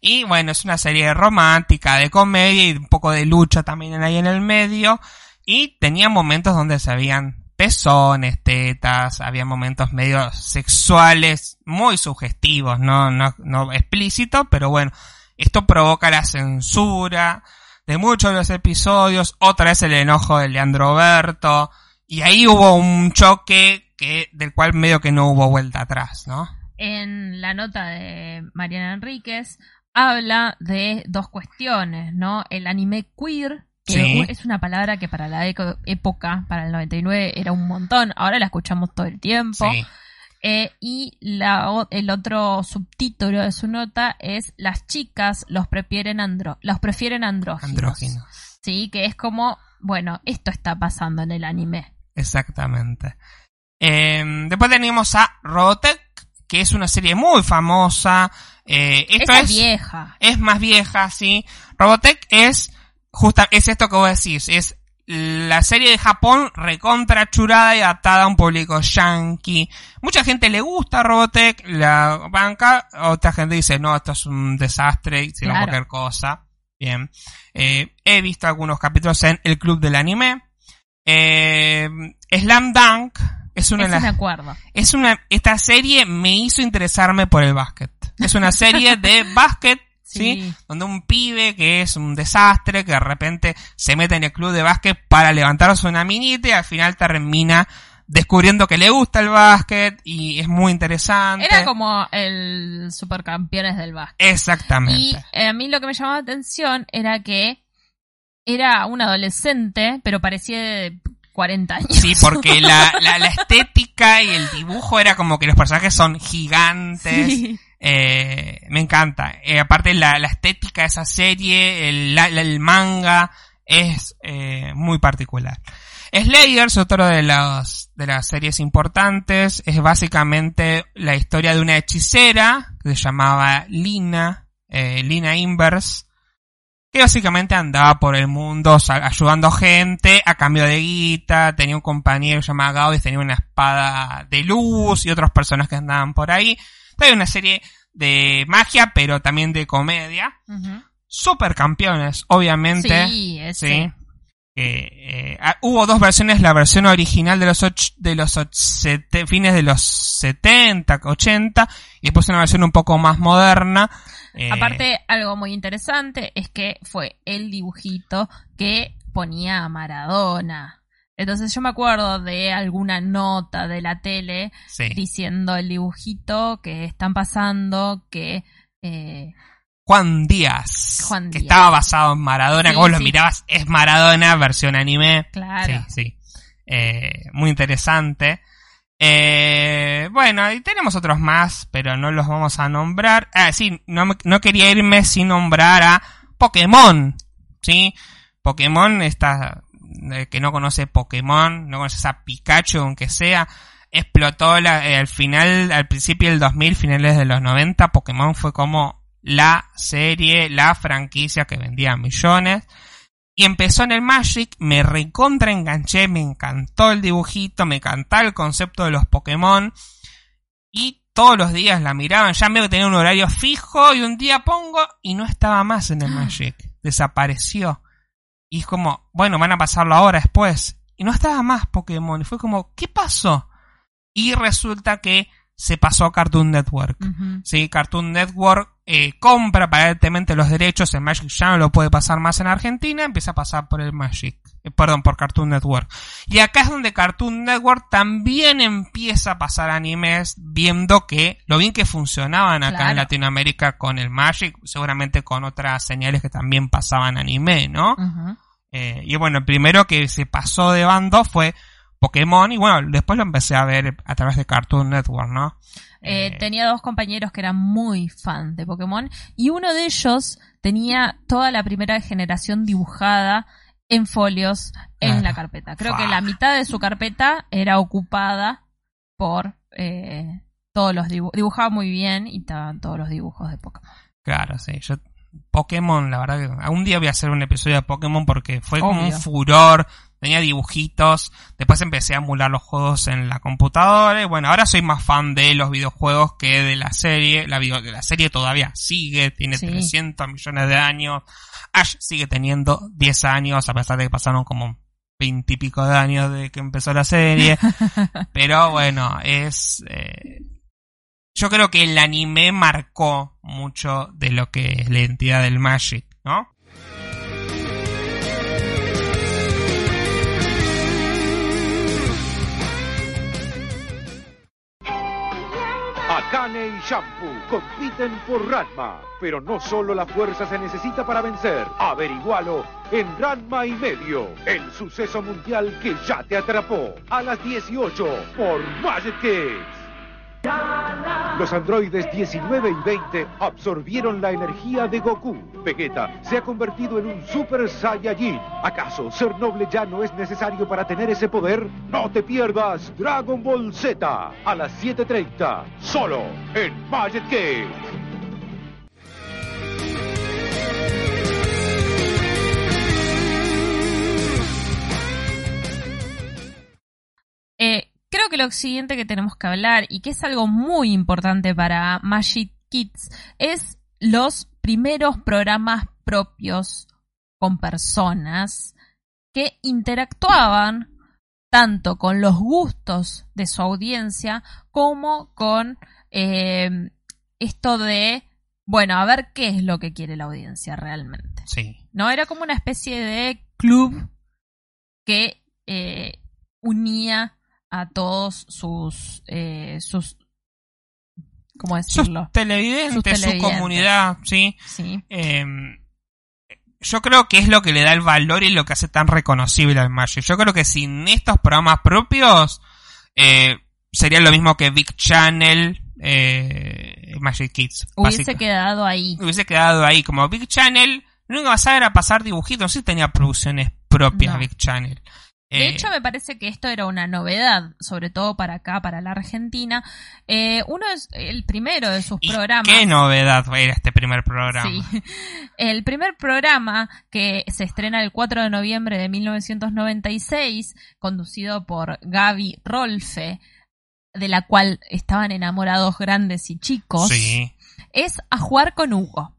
Y bueno, es una serie romántica, de comedia y un poco de lucha también ahí en el medio. Y tenía momentos donde se habían pezones, tetas, había momentos medio sexuales, muy sugestivos, no, no, no explícito, pero bueno, esto provoca la censura de muchos de los episodios, otra vez el enojo de Leandro Berto, y ahí hubo un choque que, del cual medio que no hubo vuelta atrás, ¿no? En la nota de Mariana Enríquez habla de dos cuestiones, ¿no? El anime queer, que es una palabra que para la época, para el 99, era un montón, ahora la escuchamos todo el tiempo. Eh, y la, el otro subtítulo de su nota es Las chicas los prefieren, andro los prefieren andróginos. andróginos. Sí, que es como, bueno, esto está pasando en el anime. Exactamente. Eh, después tenemos a Robotech, que es una serie muy famosa. Eh, esto es, vieja. Es más vieja, sí. Robotech es justa, es esto que vos decís, es la serie de Japón recontra churada y adaptada a un público yankee. Mucha gente le gusta Robotech, la banca, otra gente dice, no, esto es un desastre, hicieron cualquier cosa. Bien. Eh, he visto algunos capítulos en El Club del Anime. Eh, Slam Dunk, es una, me acuerdo. Es una, esta serie me hizo interesarme por el básquet. Es una serie de básquet, sí. Donde un pibe que es un desastre, que de repente se mete en el club de básquet para levantarse una minita y al final termina descubriendo que le gusta el básquet y es muy interesante. Era como el supercampeones del básquet. Exactamente. Y eh, a mí lo que me llamaba la atención era que era un adolescente, pero parecía 40 años. Sí, porque la, la, estética y el dibujo era como que los personajes son gigantes. Eh, me encanta. Eh, aparte la, la, estética de esa serie, el, el manga, es eh, muy particular. Slayer es otro de las, de las series importantes. Es básicamente la historia de una hechicera que se llamaba Lina, Lina Inverse, que básicamente andaba por el mundo ayudando gente a cambio de guita, tenía un compañero llamado Gaudis, tenía una espada de luz y otros personajes que andaban por ahí. Hay una serie de magia, pero también de comedia. Supercampeones, obviamente. Sí, sí. Eh, ah, hubo dos versiones, la versión original de los de los fines de los 70, 80 y después una versión un poco más moderna eh, Aparte, algo muy interesante es que fue el dibujito que ponía a Maradona. Entonces yo me acuerdo de alguna nota de la tele diciendo el dibujito que están pasando, que... Eh, Juan Díaz, que estaba basado en Maradona, como lo mirabas, es Maradona versión anime. Claro. Sí, sí. Eh, muy interesante. Eh, bueno, y tenemos otros más, pero no los vamos a nombrar. Ah, sí, no, no quería irme sin nombrar a Pokémon. ¿Sí? Pokémon, está, eh, que no conoce Pokémon, no conoce a Pikachu, aunque sea, explotó la, eh, al final, al principio del 2000, finales de los 90, Pokémon fue como la serie, la franquicia que vendía millones. Y empezó en el Magic, me recontra enganché, me encantó el dibujito, me encantaba el concepto de los Pokémon. Y todos los días la miraban, ya me tenía un horario fijo y un día pongo y no estaba más en el Magic. Desapareció. Y es como, bueno, van a pasarlo ahora después. Y no estaba más Pokémon. Y fue como, ¿qué pasó? Y resulta que se pasó a Cartoon Network. Sí, Cartoon Network eh, compra aparentemente los derechos, el Magic ya no lo puede pasar más en Argentina, empieza a pasar por el Magic, eh, perdón, por Cartoon Network. Y acá es donde Cartoon Network también empieza a pasar animes, viendo que lo bien que funcionaban acá en Latinoamérica con el Magic, seguramente con otras señales que también pasaban anime, ¿no? eh, y bueno, el primero que se pasó de bando fue Pokémon y bueno, después lo empecé a ver a través de Cartoon Network, ¿no? Eh, tenía dos compañeros que eran muy fan de Pokémon y uno de ellos tenía toda la primera generación dibujada en folios en la carpeta. Creo que la mitad de su carpeta era ocupada por eh, todos los dibujos. Dibujaba muy bien y estaban todos los dibujos de Pokémon. Claro, sí. Yo Pokémon, la verdad que algún día voy a hacer un episodio de Pokémon porque fue como un furor, tenía dibujitos, después empecé a emular los juegos en la computadora y bueno, ahora soy más fan de los videojuegos que de la serie, la, video, la serie todavía sigue, tiene 300 millones de años, Ash sigue teniendo 10 años a pesar de que pasaron como 20 y pico de años de que empezó la serie, pero bueno, es... Eh, yo creo que el anime marcó mucho de lo que es la identidad del Magic, ¿no? Akane y Shampoo compiten por Ranma, pero no solo la fuerza se necesita para vencer. Averigualo en Ranma y medio, el suceso mundial que ya te atrapó. A las 18 por Magic Kids. Los androides 19 y 20 absorbieron la energía de Goku. Vegeta se ha convertido en un Super Saiyajin. ¿Acaso ser noble ya no es necesario para tener ese poder? No te pierdas Dragon Ball Z a las 7.30, solo en Magic Kids. Eh, creo que lo siguiente que tenemos que hablar y que es algo muy importante para Magic Kids es los primeros programas propios con personas que interactuaban tanto con los gustos de su audiencia como con eh, esto de, bueno, a ver qué es lo que quiere la audiencia realmente. Sí. ¿No? Era como una especie de club que eh, unía a todos sus eh, sus ¿cómo decirlo? Sus televidentes, Sus televidentes. su comunidad, sí. Sí. Eh, yo creo que es lo que le da el valor y lo que hace tan reconocible al Magic. Yo creo que sin estos programas propios eh, sería lo mismo que Big Channel, eh, Magic Kids. Hubiese básica- quedado ahí. hubiese quedado ahí. Como Big Channel, lo único que pasaba era pasar dibujitos. No sé si tenía producciones propias No. Big Channel. De Eh, hecho, me parece que esto era una novedad, sobre todo para acá, para la Argentina. Eh, uno es el primero de sus y programas. qué novedad era este primer programa. Sí. El primer programa que se estrena el 4 de noviembre de 1996, conducido por Gaby Rolfe, de la cual estaban enamorados grandes y chicos, Sí. es A Jugar con Hugo.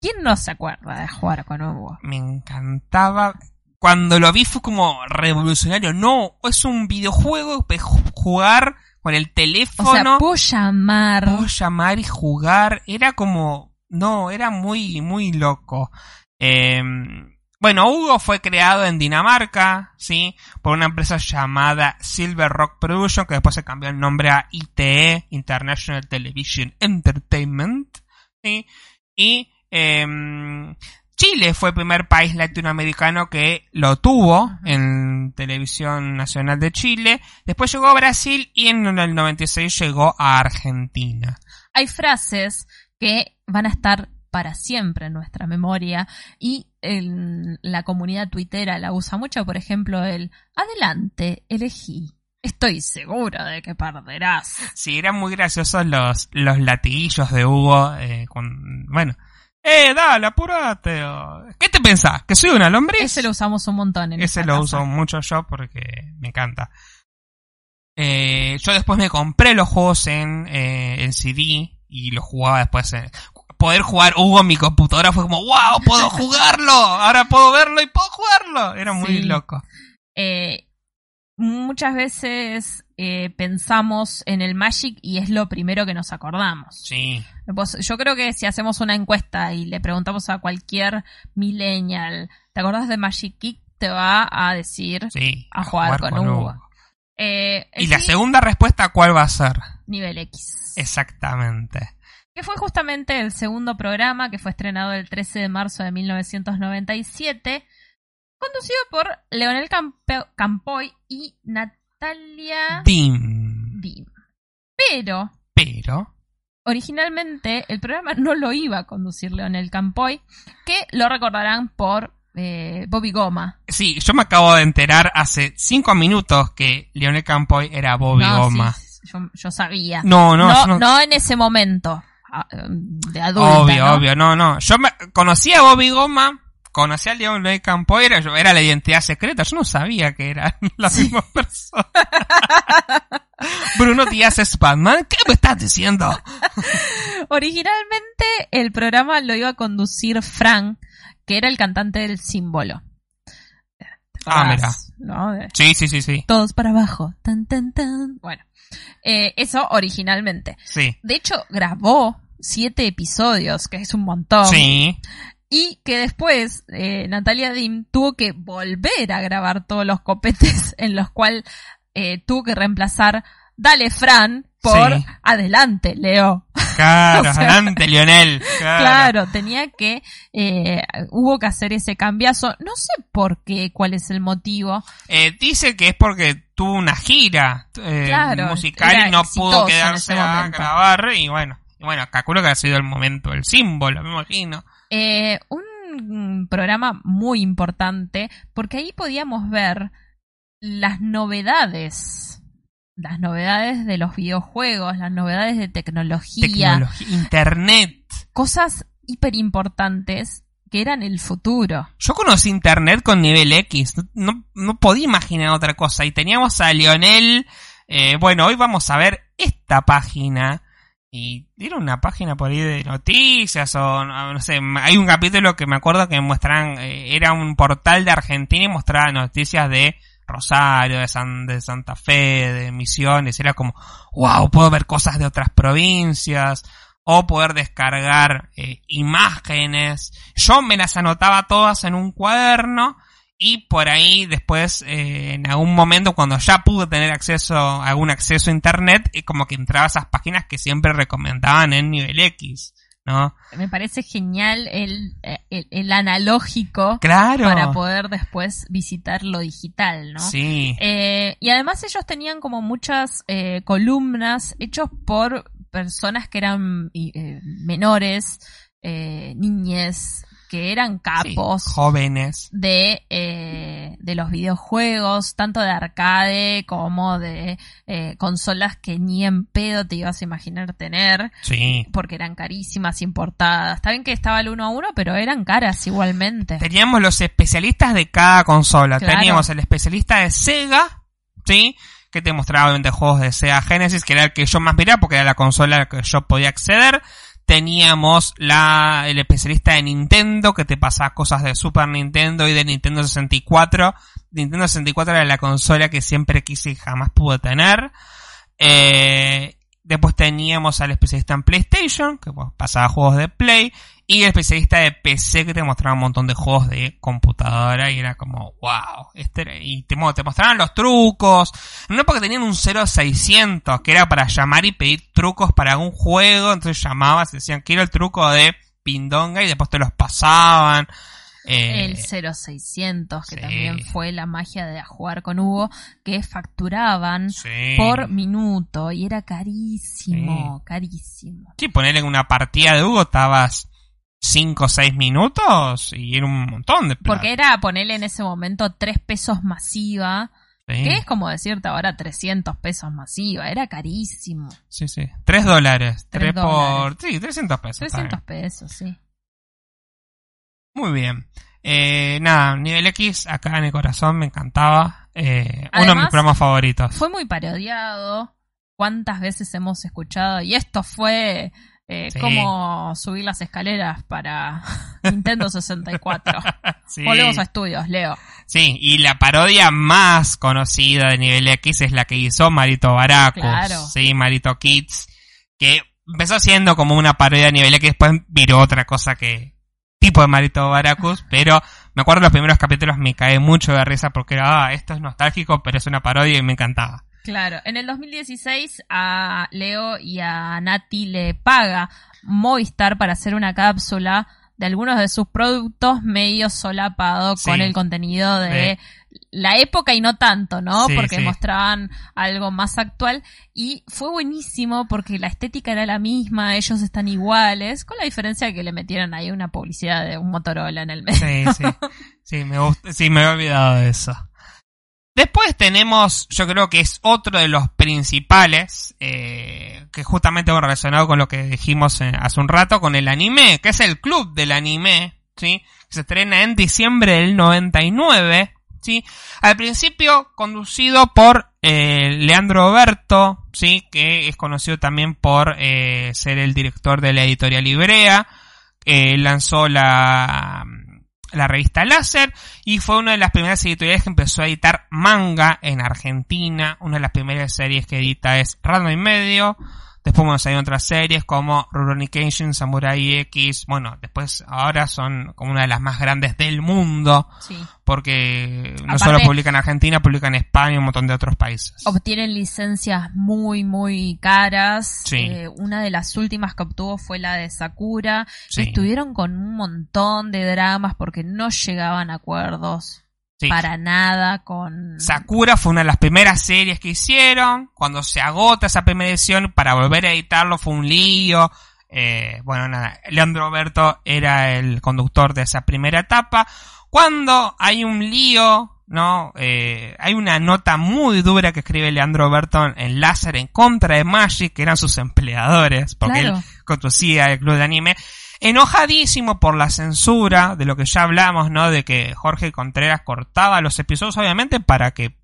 ¿Quién no se acuerda de A Jugar con Hugo? me encantaba. Cuando lo vi fue como revolucionario. No, es un videojuego ju- jugar con el O sea, teléfono. puedo llamar. puedo llamar y jugar. Era como. No, era muy, muy loco. Eh, bueno, Hugo fue creado en Dinamarca, ¿sí? Por una empresa llamada Silver Rock Production, que después se cambió el nombre a ITE, International Television Entertainment, ¿sí? Y em, Chile fue el primer país latinoamericano que lo tuvo en Televisión Nacional de Chile. Después llegó a Brasil y en el 96 llegó a Argentina. hay frases que van a estar para siempre en nuestra memoria y en la comunidad tuitera la usa mucho, por ejemplo, el adelante, elegí. Estoy segura de que perderás. Sí, eran muy graciosos los, los latiguillos de Hugo. eh, con- bueno, ¡Eh, dale, apurate! o, ¿Qué te pensás? ¿Que soy una lombriz? Ese lo usamos un montón en Ese esta lo casa. uso mucho yo porque me encanta. Eh, yo después me compré los juegos en, eh, en CD y los jugaba después en... Poder jugar Hugo en mi computadora fue como, wow, puedo jugarlo, ahora puedo verlo y puedo jugarlo. Era muy Sí. loco. Eh, muchas veces eh, pensamos en el Magic y es lo primero que nos acordamos. Sí. Vos- yo creo que si hacemos una encuesta y le preguntamos a cualquier millennial, ¿te acordás de Magic Kick? Te va a decir Sí. a jugar, con, Hugo. Eh, Y la segunda respuesta, ¿cuál va a ser? Nivel X. Exactamente. Que fue justamente el segundo programa que fue estrenado el 13 de marzo de 1997, conducido por Leonel Campoy y Natalia Dim. Dim. Pero, Pero, originalmente el programa no lo iba a conducir Leonel Campoy, que lo recordarán por eh, Bobby Goma. sí, yo me acabo de enterar hace cinco minutos que Leonel Campoy era Bobby No, Goma. sí, yo, yo sabía. No, no, no, no- no en ese momento. ah, De adulta, obvio, obvio, no, no. Yo me, conocía a Bobby Goma, conocía a Leonel Campoy, era, yo- era la identidad secreta, yo no sabía que eran la misma persona. Bruno Díaz es Batman, ¿qué me estás diciendo? Originalmente el programa lo iba a conducir Frank, que era el cantante del símbolo. Ah, mira. ¿no? De- Sí, sí, sí, sí. Todos para abajo. Tan, tan, tan. Bueno, eh, eso originalmente. Sí. De hecho, grabó siete episodios, que es un montón. Sí. Y que después eh, Natalia Dim tuvo que volver a grabar todos los copetes en los cuales eh, tuvo que reemplazar Dale Fran por Sí. Adelante, Leo. Claro, O sea, adelante, Lionel. Claro. Claro, tenía que, eh, hubo que hacer ese cambiazo. No sé por qué, cuál es el motivo. Eh, dice que es porque tuvo una gira eh, Claro, musical y no pudo quedarse a grabar y bueno, y bueno, calculo que ha sido el momento, el símbolo, me imagino. Eh, un programa muy importante porque ahí podíamos ver las novedades. Las novedades de los videojuegos, las novedades de tecnología, internet. cosas hiper importantes que eran el futuro. Yo conocí internet con nivel X, no, no podía imaginar otra cosa. Y teníamos a Lionel, eh, bueno, hoy vamos a ver esta página. Y era una página por ahí de noticias o no no sé, hay un capítulo que me acuerdo que muestran, eh, era un portal de Argentina y mostraba noticias de Rosario, de, San, de Santa Fe, de Misiones, era como, wow, puedo ver cosas de otras provincias, o poder descargar eh, imágenes. Yo me las anotaba todas en un cuaderno y por ahí después, eh, en algún momento, cuando ya pude tener acceso, algún acceso a internet, eh, como que entraba a esas páginas que siempre recomendaban en nivel X, ¿no? Me parece genial el, el, el analógico Claro. para poder después visitar lo digital, ¿no? Sí. Eh, y además ellos tenían como muchas eh, columnas hechos por personas que eran eh, menores, eh, niñes, que eran capos Jóvenes. de, eh, de los videojuegos, tanto de arcade como de eh, consolas que ni en pedo te ibas a imaginar tener, Sí. porque eran carísimas, importadas. Está bien que estaba el uno a uno, pero eran caras igualmente. Teníamos los especialistas de cada consola. Claro. Teníamos el especialista de Sega, ¿sí? Que te mostraba obviamente juegos de Sega Genesis, que era el que yo más miraba porque era la consola a la que yo podía acceder. Teníamos la, el especialista de Nintendo, que te pasaba cosas de Super Nintendo y de Nintendo 64. Nintendo 64 era la consola que siempre quise y jamás pude tener. Eh, después teníamos al especialista en PlayStation, que pasaba juegos de Play. Y el especialista de PC que te mostraba un montón de juegos de computadora y era como, wow. Este era- y te, te mostraban los trucos. No porque tenían un 0600 que era para llamar y pedir trucos para algún juego. Entonces llamabas y decían, quiero el truco de Pindonga y después te los pasaban. Eh, El 0600, que sí. también fue la magia de jugar con Hugo, que facturaban Sí. por minuto y era carísimo, carísimo. Sí, ponerle en una partida de Hugo estabas 5 o 6 minutos y era un montón de plata. Porque era ponerle en ese momento 3 pesos masiva, Sí. que es como decirte ahora 300 pesos masiva, era carísimo. Sí, sí. 3 dólares. 3 Tres por... Sí, 300 pesos. está 300 bien. pesos, sí. Muy bien. Eh, nada, nivel X, acá en el corazón me encantaba. Eh, uno de mis programas favoritos. Fue muy parodiado. ¿Cuántas veces hemos escuchado? Y esto fue eh, Sí. como subir las escaleras para Nintendo 64. Sí. Volvemos a estudios, Leo. Sí, y la parodia más conocida de nivel X es la que hizo Marito Baracus. Claro. Sí, Marito Kids. Que empezó siendo como una parodia de nivel X, después viró otra cosa que. tipo de Marito Baracus, pero me acuerdo los primeros capítulos me cae mucho de risa porque era, ah, esto es nostálgico, pero es una parodia y me encantaba. Claro, en el 2016 a Leo y a Nati le paga Movistar para hacer una cápsula de algunos de sus productos medio solapado Sí. con el contenido de la época y no tanto, ¿no? Sí, porque sí. mostraban algo más actual y fue buenísimo porque la estética era la misma, ellos están iguales, con la diferencia que le metieron ahí una publicidad de un Motorola en el medio. Sí, sí. Sí, me gusta, sí, me he olvidado de eso. Después tenemos, yo creo que es otro de los principales, eh, que justamente va relacionado con lo que dijimos eh, hace un rato, con el anime, que es el club del anime, ¿sí? Que se estrena en diciembre del 99, ¿sí? Al principio conducido por eh, Leandro Berto, ¿sí? Que es conocido también por eh, ser el director de la editorial Ibrea. Lanzó la, la revista Láser y fue una de las primeras editoriales que empezó a editar manga en Argentina. Una de las primeras series que edita es Random y Medio. Después bueno, salieron otras series como Rurouni Kenshin, Samurai X. Bueno, después ahora son como una de las más grandes del mundo. Sí. Porque no Aparte- solo publican en Argentina, publican en España y un montón de otros países. obtienen licencias muy, muy caras. Sí. Eh, una de las últimas que obtuvo fue la de Sakura. Sí. Estuvieron con un montón de dramas porque no llegaban a acuerdos Sí. para nada con... Sakura fue una de las primeras series que hicieron. Cuando se agota esa primera edición, para volver a editarlo fue un lío. Eh, bueno, nada, Leandro Berto era el conductor de esa primera etapa. Cuando hay un lío, ¿no? Eh, hay una nota muy dura que escribe Leandro Berto en Láser en contra de Magic, que eran sus empleadores, porque Claro. él conducía el club de anime. Enojadísimo por la censura, de lo que ya hablamos, ¿no? De que Jorge Contreras cortaba los episodios, obviamente, para que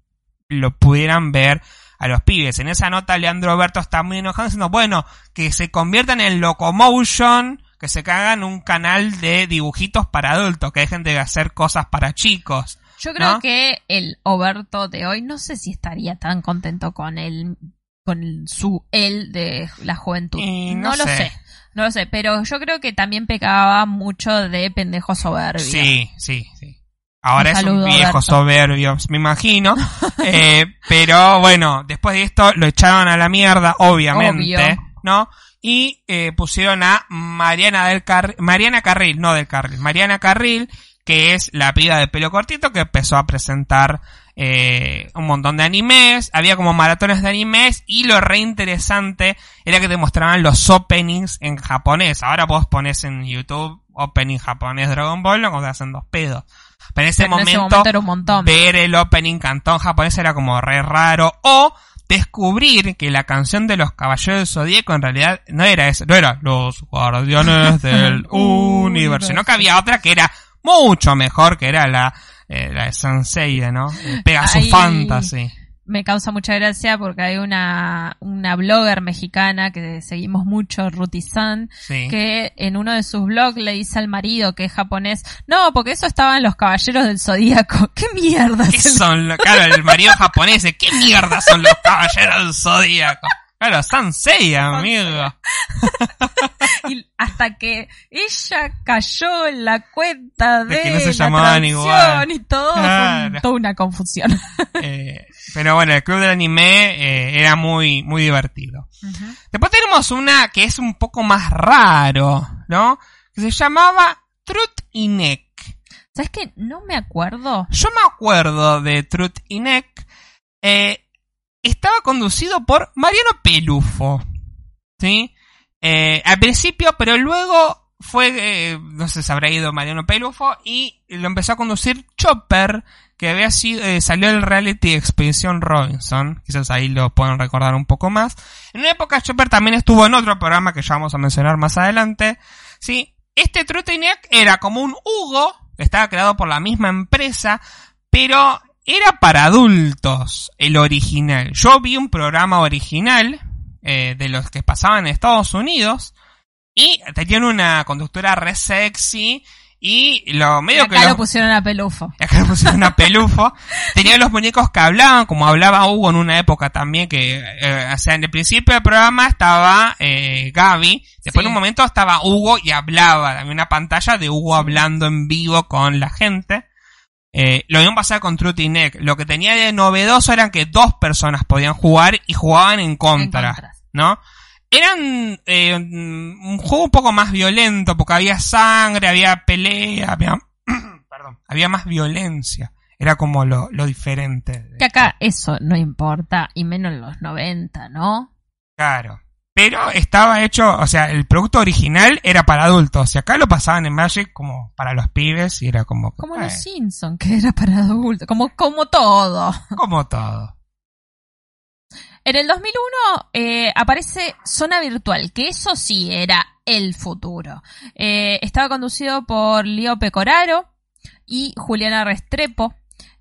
lo pudieran ver a los pibes. En esa nota, Leandro Berto está muy enojado diciendo, bueno, que se conviertan en Locomotion, que se cagan un canal de dibujitos para adultos, que dejen de hacer cosas para chicos. Yo creo ¿no? que el Oberto de hoy no sé si estaría tan contento con el con el- su él de la juventud. Y no no lo sé. No lo sé, pero yo creo que también pecaba mucho de pendejo soberbio. Sí, sí, sí. Ahora Un es un viejo Berto. soberbio, me imagino. Eh, pero bueno, después de esto lo echaron a la mierda, obviamente, Obvio. ¿no? Y eh, pusieron a Mariana del Carril, Mariana Carril, no del Carril, Mariana Carril, que es la piba de pelo cortito que empezó a presentar eh, un montón de animes, había como maratones de animes y lo re interesante era que te mostraban los openings en japonés. Ahora vos pones en YouTube opening japonés Dragon Ball, no te hacen dos pedos. Pero en ese, Pero en ese momento, un montón. ver el opening cantón japonés era como re raro. O descubrir que la canción de los Caballeros del Zodíaco en realidad no era eso, no era los Guardianes del Universo, sino que había otra que era mucho mejor, que era la, eh, la de Sanseiya, ¿no? Pegasus Ahí- Fantasy. Me causa mucha gracia porque hay una, una blogger mexicana que seguimos mucho, Ruti San, Sí. que en uno de sus blogs le dice al marido que es japonés, no, porque eso estaban los caballeros del zodíaco. ¿Qué mierda? ¿Qué son? lo- Claro, el marido japonés, ¿qué mierda son los Caballeros del Zodíaco? Claro, Sanseiya, amigo. Y hasta que ella cayó en la cuenta de, De que no se la llamaban igual. y todo, fue un- Claro. toda una confusión. Eh, pero bueno, el club del anime eh, era muy, muy divertido. Después tenemos una que es un poco más raro, ¿no? Que se llamaba Truth y Neck. ¿Sabes qué? No me acuerdo. Yo me acuerdo de Truth y Neck. Eh, estaba conducido por Mariano Pelufo. ¿Sí? Eh, al principio, pero luego fue, eh, no sé si habrá ido Mariano Pelufo y lo empezó a conducir Chopper, que había sido, eh, salió del reality Expedición Robinson. Quizás ahí lo pueden recordar un poco más. En una época Chopper también estuvo en otro programa que ya vamos a mencionar más adelante. Sí, este Trutineck era como un Hugo, estaba creado por la misma empresa, pero era para adultos el original. Yo vi un programa original eh, de los que pasaban en Estados Unidos y tenían una conductora re sexy y lo medio acá que lo pusieron a pelufo. Acá lo pusieron a pelufo. Tenían los muñecos que hablaban, como hablaba Hugo en una época también, que, eh, o sea, en el principio del programa estaba eh, Gaby, después Sí. en un momento estaba Hugo y hablaba, había una pantalla de Hugo hablando en vivo con la gente. Eh, lo mismo pasaba con Truty Neck. Lo que tenía de novedoso eran que dos personas podían jugar y jugaban en contra, En contra. ¿no? Eran eh, un juego un poco más violento porque había sangre, había pelea, había, perdón, había más violencia. Era como lo, lo diferente. Que acá eso no importa, y menos en los 90, ¿no? Claro. Pero estaba hecho, o sea, el producto original era para adultos. Y acá lo pasaban en Magic como para los pibes y era como... Como eh, los Simpsons, que era para adultos, como, como todo. como todo. En el 2001 eh, aparece Zona Virtual, que eso sí era el futuro. Eh, estaba conducido por Leo Pecoraro y Juliana Restrepo.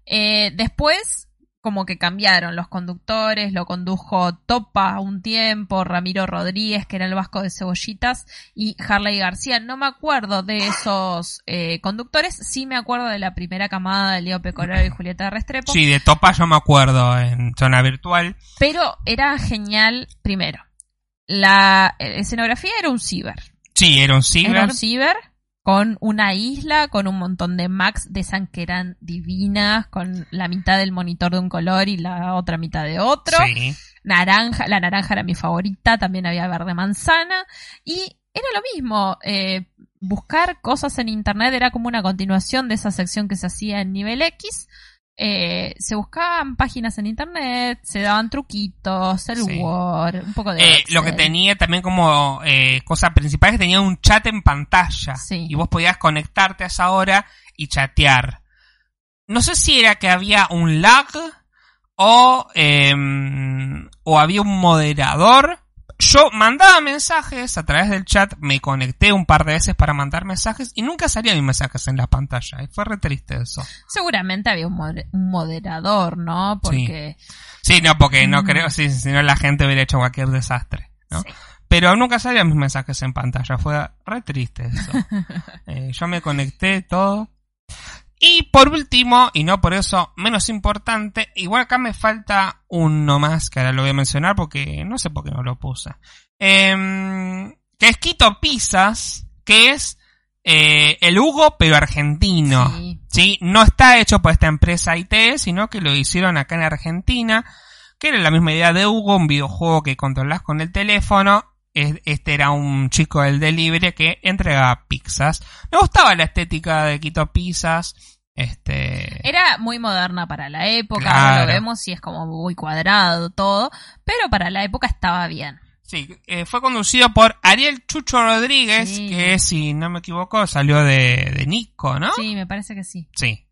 Eh, después, como que cambiaron los conductores, lo condujo Topa un tiempo, Ramiro Rodríguez, que era el vasco de Cebollitas, y Harley García. No me acuerdo de esos eh, conductores, sí me acuerdo de la primera camada de Leo Pecoraro y Julieta Restrepo. Sí, de Topa yo me acuerdo en zona virtual. Pero era genial, primero. La eh, escenografía era un ciber. Sí, era un ciber. Era un ciber con una isla, con un montón de Max de San que eran divinas, con la mitad del monitor de un color y la otra mitad de otro. Sí. Naranja, la naranja era mi favorita, también había verde manzana. Y era lo mismo, eh, buscar cosas en internet era como una continuación de esa sección que se hacía en nivel X. Eh, se buscaban páginas en internet, se daban truquitos, el Sí. Word, un poco de... Eh, lo que tenía también como eh, cosa principal es que tenía un chat en pantalla. Sí. Y vos podías conectarte a esa hora y chatear. No sé si era que había un lag o, em, o había un moderador. Yo mandaba mensajes a través del chat, me conecté un par de veces para mandar mensajes y nunca salían mis mensajes en la pantalla. Y fue re triste eso. Seguramente había un, moder- un moderador, ¿no? Porque... Sí, no, porque no Mm. creo, sí, si no la gente hubiera hecho cualquier desastre, ¿no? Sí. Pero nunca salían mis mensajes en pantalla, fue re triste eso. Eh, yo me conecté todo. Y por último, y no por eso menos importante, igual acá me falta uno más, que ahora lo voy a mencionar porque no sé por qué no lo puse. Em, que es Quito Pizzas, que es eh, el Hugo pero argentino. Sí. ¿sí? No está hecho por esta empresa IT, sino que lo hicieron acá en Argentina, que era la misma idea de Hugo, un videojuego que controlás con el teléfono. Es- Este era un chico del delivery que entregaba pizzas. Me gustaba la estética de Quito Pizzas. Este. Era muy moderna para la época, Claro. ahora lo vemos y es como muy cuadrado todo, pero para la época estaba bien. Sí, eh, fue conducido por Ariel Chucho Rodríguez, Sí. que si no me equivoco salió de, de Nico, ¿no? Sí, me parece que sí. Sí.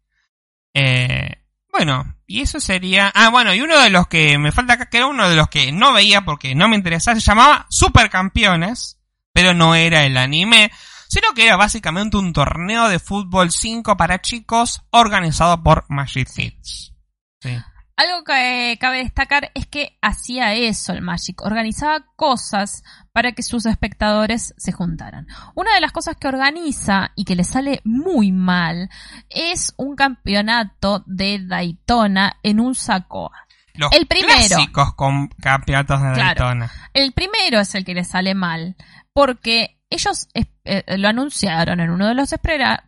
Eh, bueno, y eso sería... Ah, bueno, y uno de los que me falta acá, que era uno de los que no veía porque no me interesaba, se llamaba Supercampeones, pero no era el anime, sino que era básicamente un torneo de fútbol 5 para chicos organizado por Magic Kids. Sí. Algo que cabe destacar es que hacía eso el Magic, organizaba cosas para que sus espectadores se juntaran. Una de las cosas que organiza y que le sale muy mal es un campeonato de Daytona en un Sacoa. Los El primero. clásicos con campeonatos de Claro. Daytona. El primero es el que le sale mal, porque ellos eh, eh, lo anunciaron en uno de los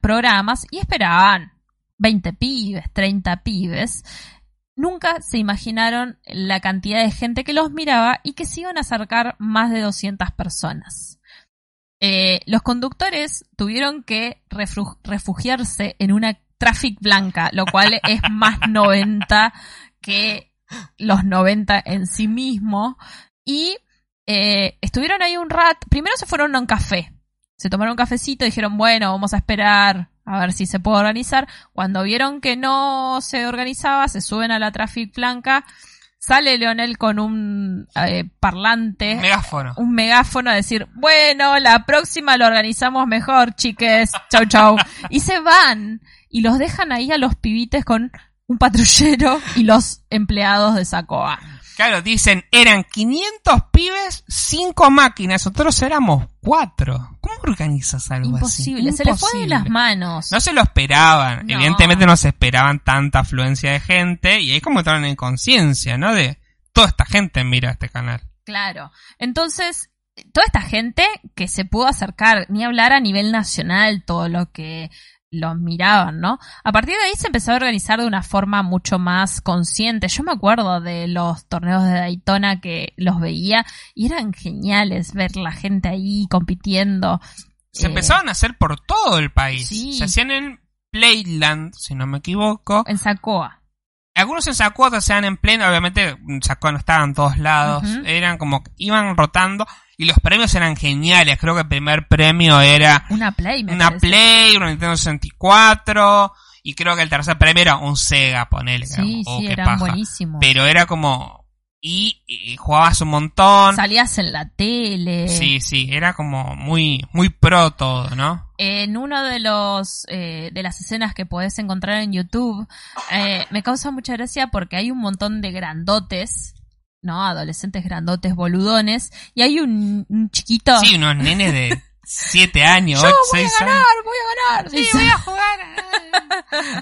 programas y esperaban 20 pibes, 30 pibes. Nunca se imaginaron la cantidad de gente que los miraba y que se iban a acercar más de 200 personas. Eh, los conductores tuvieron que refugiarse en una traffic blanca, lo cual es más 90 que los 90 en sí mismo. Y eh, estuvieron ahí un rato. Primero se fueron a un café. Se tomaron un cafecito y dijeron, bueno, vamos a esperar a ver si se puede organizar. Cuando vieron que no se organizaba, se suben a la traffic blanca, Sale Leonel con un eh, parlante. Megáfono. Un megáfono a decir, bueno, la próxima lo organizamos mejor, chiques. Chau, chau. y se van. Y los dejan ahí a los pibites con un patrullero y los empleados de Sacoa. Claro, dicen, eran 500 pibes, 5 máquinas, nosotros éramos 4. ¿Cómo organizas algo Imposible. así? se les fue de las manos. No se lo esperaban. No. Evidentemente no se esperaban tanta afluencia de gente y ahí como entraron en conciencia, ¿no? De toda esta gente mira este canal. Claro. Entonces, toda esta gente que se pudo acercar, ni hablar a nivel nacional, todo lo que los miraban, ¿no? A partir de ahí se empezó a organizar de una forma mucho más consciente. Yo me acuerdo de los torneos de Daytona que los veía y eran geniales ver la gente ahí compitiendo. Se Eh, empezaban a hacer por todo el país. Sí. Se hacían en Playland, si no me equivoco. En Sacoa. Algunos en Sacoa se hacían en pleno, obviamente en Sacoa no estaban en todos lados. Eran como, que iban rotando y los premios eran geniales. Creo que el primer premio era Una Play, me una parece. Play, una Nintendo 64 y creo que el tercer premio era un Sega, ponele. Sí, oh, sí, qué eran paja. buenísimos. Pero era como... Y, y jugabas un montón. Salías en la tele. Sí, sí, era como muy, muy pro todo, ¿no? En uno de los eh, de las escenas que podés encontrar en YouTube, eh, me causa mucha gracia porque hay un montón de grandotes, ¿no? Adolescentes grandotes boludones, y hay un, un chiquito. Sí, unos nenes de 7 años, Yo 8, voy a 6 ganar, años. voy a ganar. Sí, voy a jugar.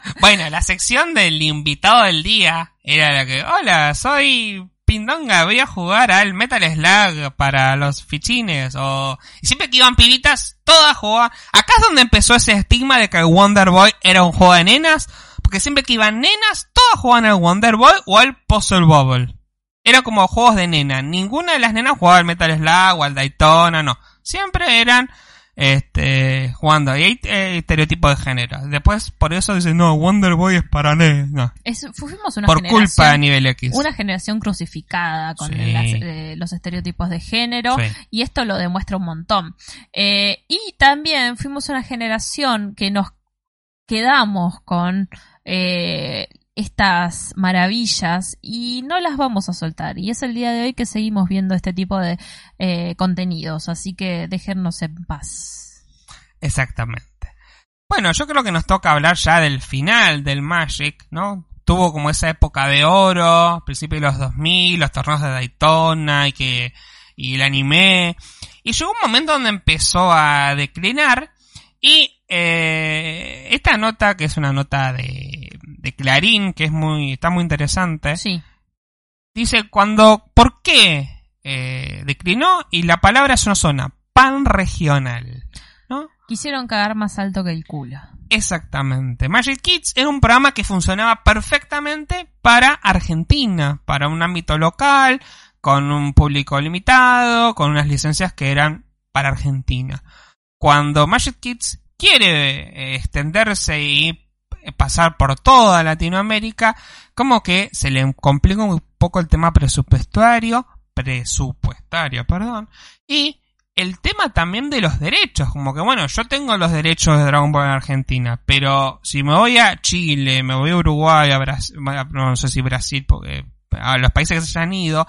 bueno, la sección del invitado del día era la que, hola, soy Pindonga, voy a jugar al Metal Slug para los fichines. O... Y siempre que iban pibitas, todas jugaban. Acá es donde empezó ese estigma de que el Wonder Boy era un juego de nenas. Porque siempre que iban nenas, todas jugaban al Wonder Boy o al Puzzle Bubble. Era como juegos de nena. Ninguna de las nenas jugaba al Metal Slug o al Daytona, no. Siempre eran este jugando. Y hay eh, estereotipos de género. Después, por eso dicen, no, Wonder Boy es para nenas. No. Es- fuimos una Por generación- culpa de nivel X. Una generación crucificada con Sí. las- eh, los estereotipos de género Sí. y esto lo demuestra un montón. Eh, y también fuimos una generación que nos quedamos con eh, estas maravillas y no las vamos a soltar. Y es el día de hoy que seguimos viendo este tipo de eh, contenidos, así que déjennos en paz. Exactamente. Bueno, yo creo que nos toca hablar ya del final del Magic, ¿no? Tuvo como esa época de oro, principio de los 2000, los torneos de Daytona y que y el anime. Y llegó un momento donde empezó a declinar y eh, esta nota, que es una nota de, de Clarín, que es muy está muy interesante, Sí. dice cuando, ¿por qué eh, declinó? Y la palabra no suena, pan regional. Quisieron cagar más alto que el culo. Exactamente. Magic Kids era un programa que funcionaba perfectamente para Argentina, para un ámbito local, con un público limitado, con unas licencias que eran para Argentina. Cuando Magic Kids quiere eh, extenderse y pasar por toda Latinoamérica, como que se le complica un poco el tema presupuestario, presupuestario, perdón, y el tema también de los derechos, como que bueno, yo tengo los derechos de Dragon Ball en Argentina, pero si me voy a Chile, me voy a Uruguay, a Brasil, no sé si Brasil, porque a los países que se hayan ido,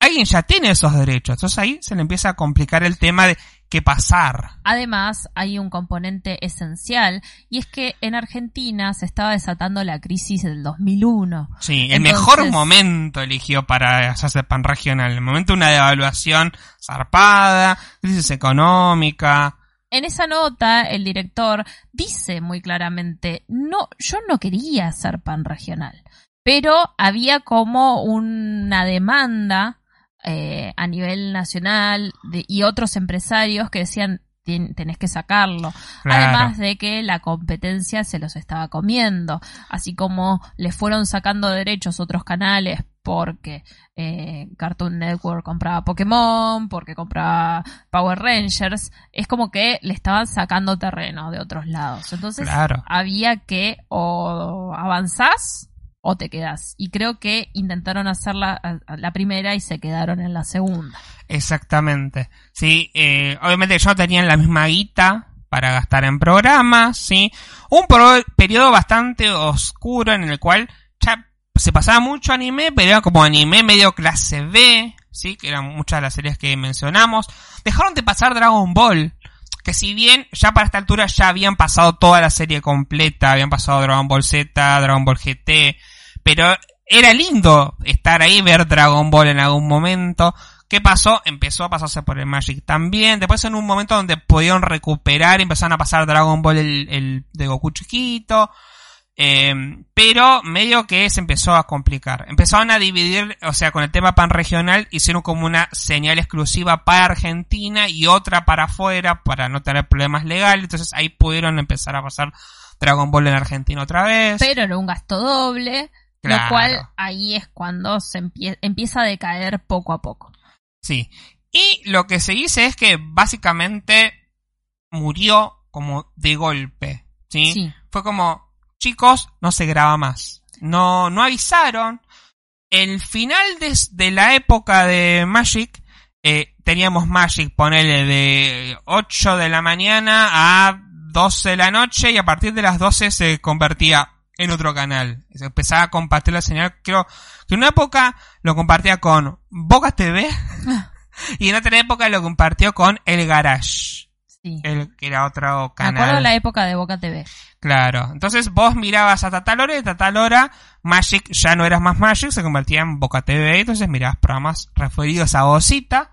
alguien ya tiene esos derechos, entonces ahí se le empieza a complicar el tema de qué pasar. Además, hay un componente esencial y es que en Argentina se estaba desatando la crisis del 2001. Sí, el Entonces- mejor momento eligió para hacerse pan regional, el momento de una devaluación zarpada, crisis económica, En esa nota, el director dice muy claramente, no, yo no quería hacer pan regional, pero había como una demanda eh, a nivel nacional de- y otros empresarios que decían, "Tien- tenés que sacarlo. Claro. Además de que la competencia se los estaba comiendo, así como le fueron sacando derechos otros canales porque eh, Cartoon Network compraba Pokémon, porque compraba Power Rangers, es como que le estaban sacando terreno de otros lados. Entonces Claro. había que o avanzás o te quedás. Y creo que intentaron hacer la, la primera y se quedaron en la segunda. Exactamente. Sí, eh, obviamente yo tenía la misma guita para gastar en programas, sí. Un periodo bastante oscuro en el cual ya se pasaba mucho anime, pero era como anime medio clase B, ¿sí? Que eran muchas de las series que mencionamos. Dejaron de pasar Dragon Ball, que si bien ya para esta altura ya habían pasado toda la serie completa, habían pasado Dragon Ball Z, Dragon Ball GT, pero era lindo estar ahí, ver Dragon Ball en algún momento. ¿Qué pasó? Empezó a pasarse por el Magic también. Después en un momento donde pudieron recuperar, empezaron a pasar Dragon Ball el, el de Goku chiquito. Eh, pero medio que se empezó a complicar. Empezaron a dividir, o sea, con el tema pan regional, hicieron como una señal exclusiva para Argentina y otra para afuera para no tener problemas legales. Entonces ahí pudieron empezar a pasar Dragon Ball en Argentina otra vez. Pero era un gasto doble, claro. lo cual ahí es cuando se empie empieza a decaer poco a poco. Sí. Y lo que se dice es que básicamente murió como de golpe. ¿sí? sí. Fue como, chicos, no se graba más. No, no avisaron. El final de, de la época de Magic, eh, teníamos Magic, ponele de 8 de la mañana a 12 de la noche y a partir de las 12 se convertía en otro canal. Se empezaba a compartir la señal. Creo que en una época lo compartía con Boca TV y en otra época lo compartió con El Garage. Sí. El, que era otro canal. Me acuerdo de la época de Boca TV. Claro. Entonces vos mirabas a Tatalora y Tatalora, Magic ya no eras más Magic, se convertía en Boca TV. Entonces mirabas programas referidos a Osita.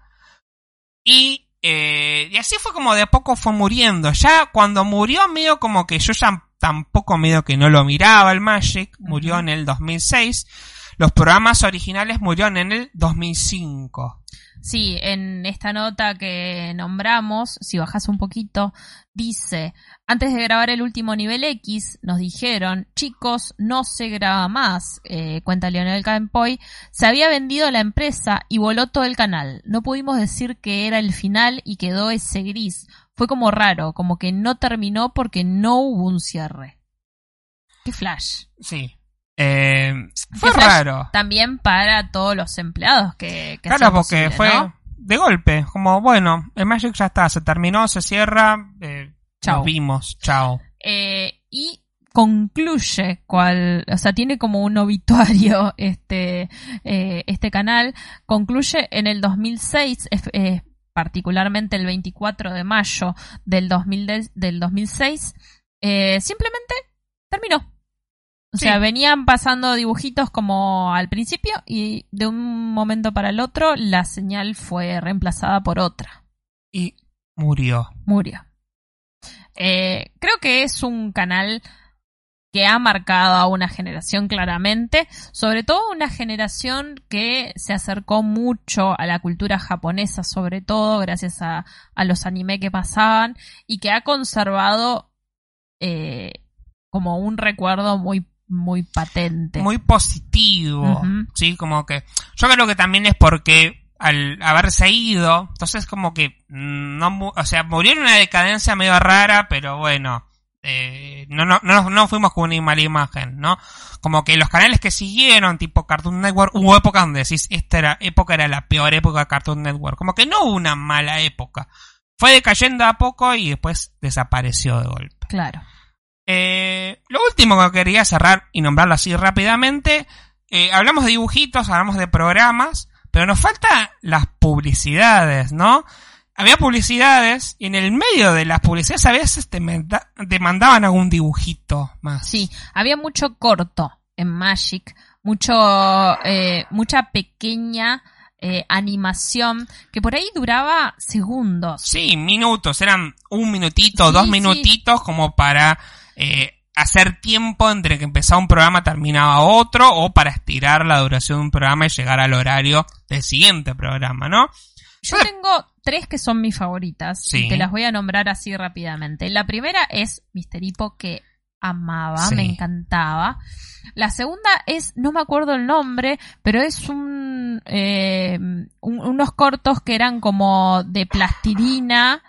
Y, eh, y así fue como de a poco fue muriendo. Ya cuando murió medio como que yo ya tampoco medio que no lo miraba el Magic. Murió uh -huh. en el 2006. Los programas originales murieron en el 2005. Sí, en esta nota que nombramos, si bajas un poquito, dice, antes de grabar el último nivel X, nos dijeron, chicos, no se graba más, eh, cuenta Leonel Campoy, se había vendido la empresa y voló todo el canal. No pudimos decir que era el final y quedó ese gris. Fue como raro, como que no terminó porque no hubo un cierre. Qué flash. Sí. Eh, fue raro. También para todos los empleados que, que Claro, porque posible, fue ¿no? de golpe. Como, bueno, el Magic ya está, se terminó, se cierra. Eh, Chao. Nos vimos, chao. Eh, y concluye cual, o sea, tiene como un obituario este, eh, este canal, concluye en el 2006, eh, particularmente el 24 de mayo del, 2000 del 2006, eh, simplemente terminó. O Sí. sea, venían pasando dibujitos como al principio y de un momento para el otro la señal fue reemplazada por otra. Y murió. Murió. Eh, creo que es un canal que ha marcado a una generación claramente, sobre todo una generación que se acercó mucho a la cultura japonesa, sobre todo gracias a, a los anime que pasaban y que ha conservado eh, como un recuerdo muy muy patente. Muy positivo. Sí, como que. Yo creo que también es porque al haberse ido, entonces como que no, o sea, murió en una decadencia medio rara, pero bueno, eh, no, no, no, no fuimos con una mala imagen, ¿no? Como que los canales que siguieron, tipo Cartoon Network, hubo épocas donde decís, esta era, época era la peor época de Cartoon Network, como que no hubo una mala época. Fue decayendo a poco y después desapareció de golpe. Claro. Eh, lo último que quería cerrar y nombrarlo así rápidamente, eh, hablamos de dibujitos, hablamos de programas, pero nos faltan las publicidades, ¿no? Había publicidades y en el medio de las publicidades a veces te, te mandaban algún dibujito más. Sí, había mucho corto en Magic, mucho, eh, mucha pequeña eh, animación que por ahí duraba segundos. Sí, minutos, eran un minutito, Sí, dos sí. minutitos como para eh, hacer tiempo entre que empezaba un programa terminaba otro o para estirar la duración de un programa y llegar al horario del siguiente programa, ¿no? Yo tengo tres que son mis favoritas Sí. y te las voy a nombrar así rápidamente. La primera es Mister que amaba, Sí. me encantaba. La segunda es, no me acuerdo el nombre, pero es un, eh, un- unos cortos que eran como de plastilina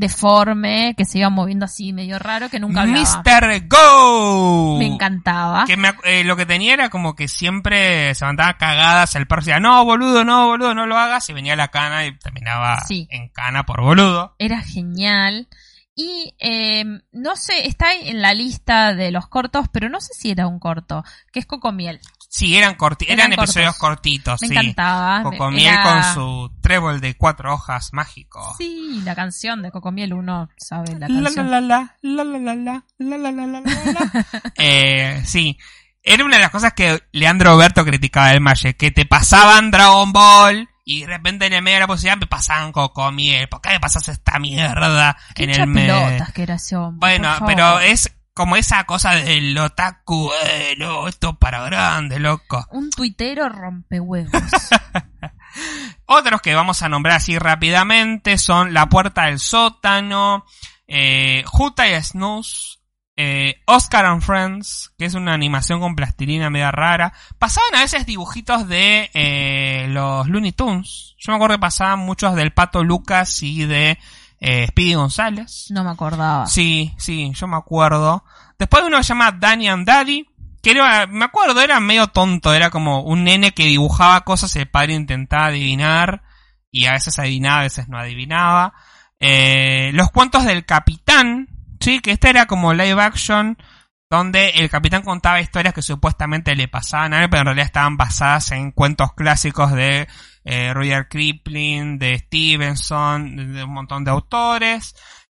deforme, que se iba moviendo así medio raro, que nunca hablaba. Mr. Go. Me encantaba. Que me eh, lo que tenía era como que siempre se mandaba cagadas, el perro decía, no, boludo, no, boludo, no lo hagas, y venía la cana y terminaba Sí. en cana por boludo. era genial. Y eh, no sé, está en la lista de los cortos, pero no sé si era un corto, que es Cocomiel. Sí, eran corti eran, episodios cortitos, Me sí. encantaba. Cocomiel Era- con su trébol de cuatro hojas mágico. Sí, la canción de Cocomiel, uno sabe la canción. la la, la la la la, la la la la la la. Eh, sí. Era una de las cosas que Leandro Berto criticaba del Magic, que te pasaban Dragon Ball y de repente en el medio de la posibilidad me pasaban Cocomiel. ¿Por qué me pasas esta mierda Qué en el medio? que era ese hombre. Bueno, pero es como esa cosa del otaku, eh, no, esto para grande, loco. Un tuitero rompehuevos. Otros que vamos a nombrar así rápidamente son La Puerta del Sótano, eh, Juta y Snooze, eh, Oscar and Friends, que es una animación con plastilina media rara. Pasaban a veces dibujitos de eh, los Looney Tunes. Yo me acuerdo que pasaban muchos del Pato Lucas y de eh, Speedy González. no me acordaba. Sí, sí, yo me acuerdo. Después uno se llama Danny and Daddy, que era, me acuerdo, era medio tonto, era como un nene que dibujaba cosas y el padre intentaba adivinar, y a veces adivinaba, a veces no adivinaba. Eh, los cuentos del capitán, sí, que este era como live action, donde el capitán contaba historias que supuestamente le pasaban a él, pero en realidad estaban basadas en cuentos clásicos de eh, Roger Kipling, de Stevenson, de, de un montón de autores.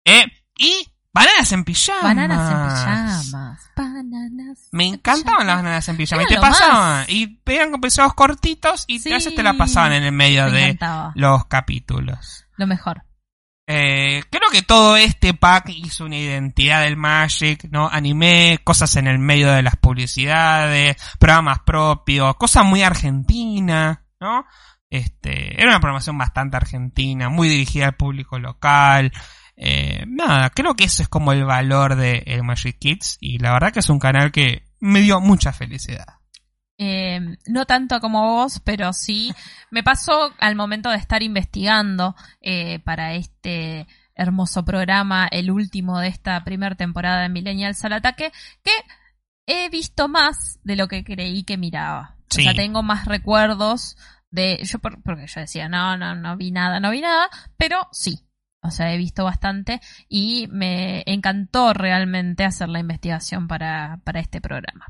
Eh, y Bananas en pijamas. Bananas en pijamas. Bananas. Me encantaban las bananas en pijama. Y te pasaban. más. Y eran episodios cortitos y Sí. a veces te la pasaban en el medio Me de encantaba. los capítulos. Lo mejor. Eh, creo que todo este pack hizo una identidad del Magic, ¿no? Anime, cosas en el medio de las publicidades, programas propios, cosas muy argentina, ¿no? Este, era una programación bastante argentina, muy dirigida al público local. Eh, nada, creo que eso es como el valor de el Magic Kids y la verdad que es un canal que me dio mucha felicidad. Eh, no tanto como vos, pero sí me pasó al momento de estar investigando eh, para este hermoso programa, el último de esta primera temporada de Millennials al Ataque, que he visto más de lo que creí que miraba. Sí. O sea, tengo más recuerdos de... yo por- Porque yo decía, no, no, no vi nada, no vi nada, pero sí. O sea, he visto bastante y me encantó realmente hacer la investigación para, para este programa.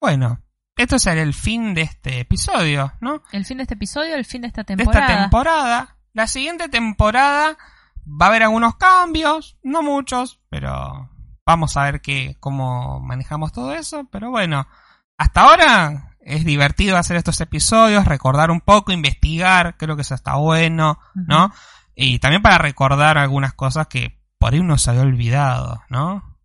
Bueno, esto será el fin de este episodio, ¿no? El fin de este episodio, el fin de esta de temporada. esta temporada. La siguiente temporada va a haber algunos cambios, no muchos, pero vamos a ver qué, cómo manejamos todo eso. Pero bueno, hasta ahora es divertido hacer estos episodios, recordar un poco, investigar, creo que eso está bueno, ¿no? Y también para recordar algunas cosas que por ahí uno se había olvidado, ¿no?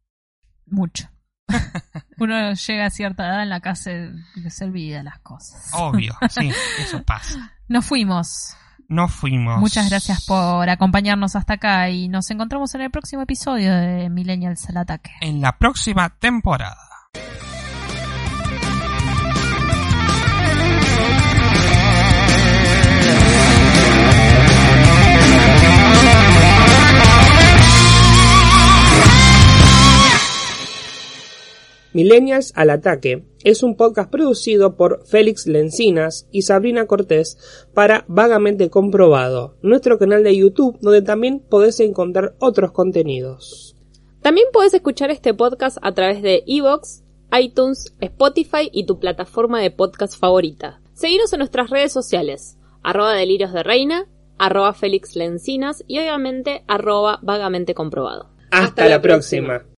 Mucho. Uno llega a cierta edad en la casa y se olvida las cosas. Obvio, sí, eso pasa. Nos fuimos. No fuimos. Muchas gracias por acompañarnos hasta acá y nos encontramos en el próximo episodio de Millennials al Ataque. En la próxima temporada. Millennials al Ataque es un podcast producido por Félix Lencinas y Sabrina Cortés para Vagamente Comprobado, nuestro canal de YouTube donde también podés encontrar otros contenidos. También puedes escuchar este podcast a través de Evox, iTunes, Spotify y tu plataforma de podcast favorita. Seguinos en nuestras redes sociales, arroba delirios de reina, arroba Félix Lencinas y obviamente arroba vagamente comprobado. Hasta, la próxima.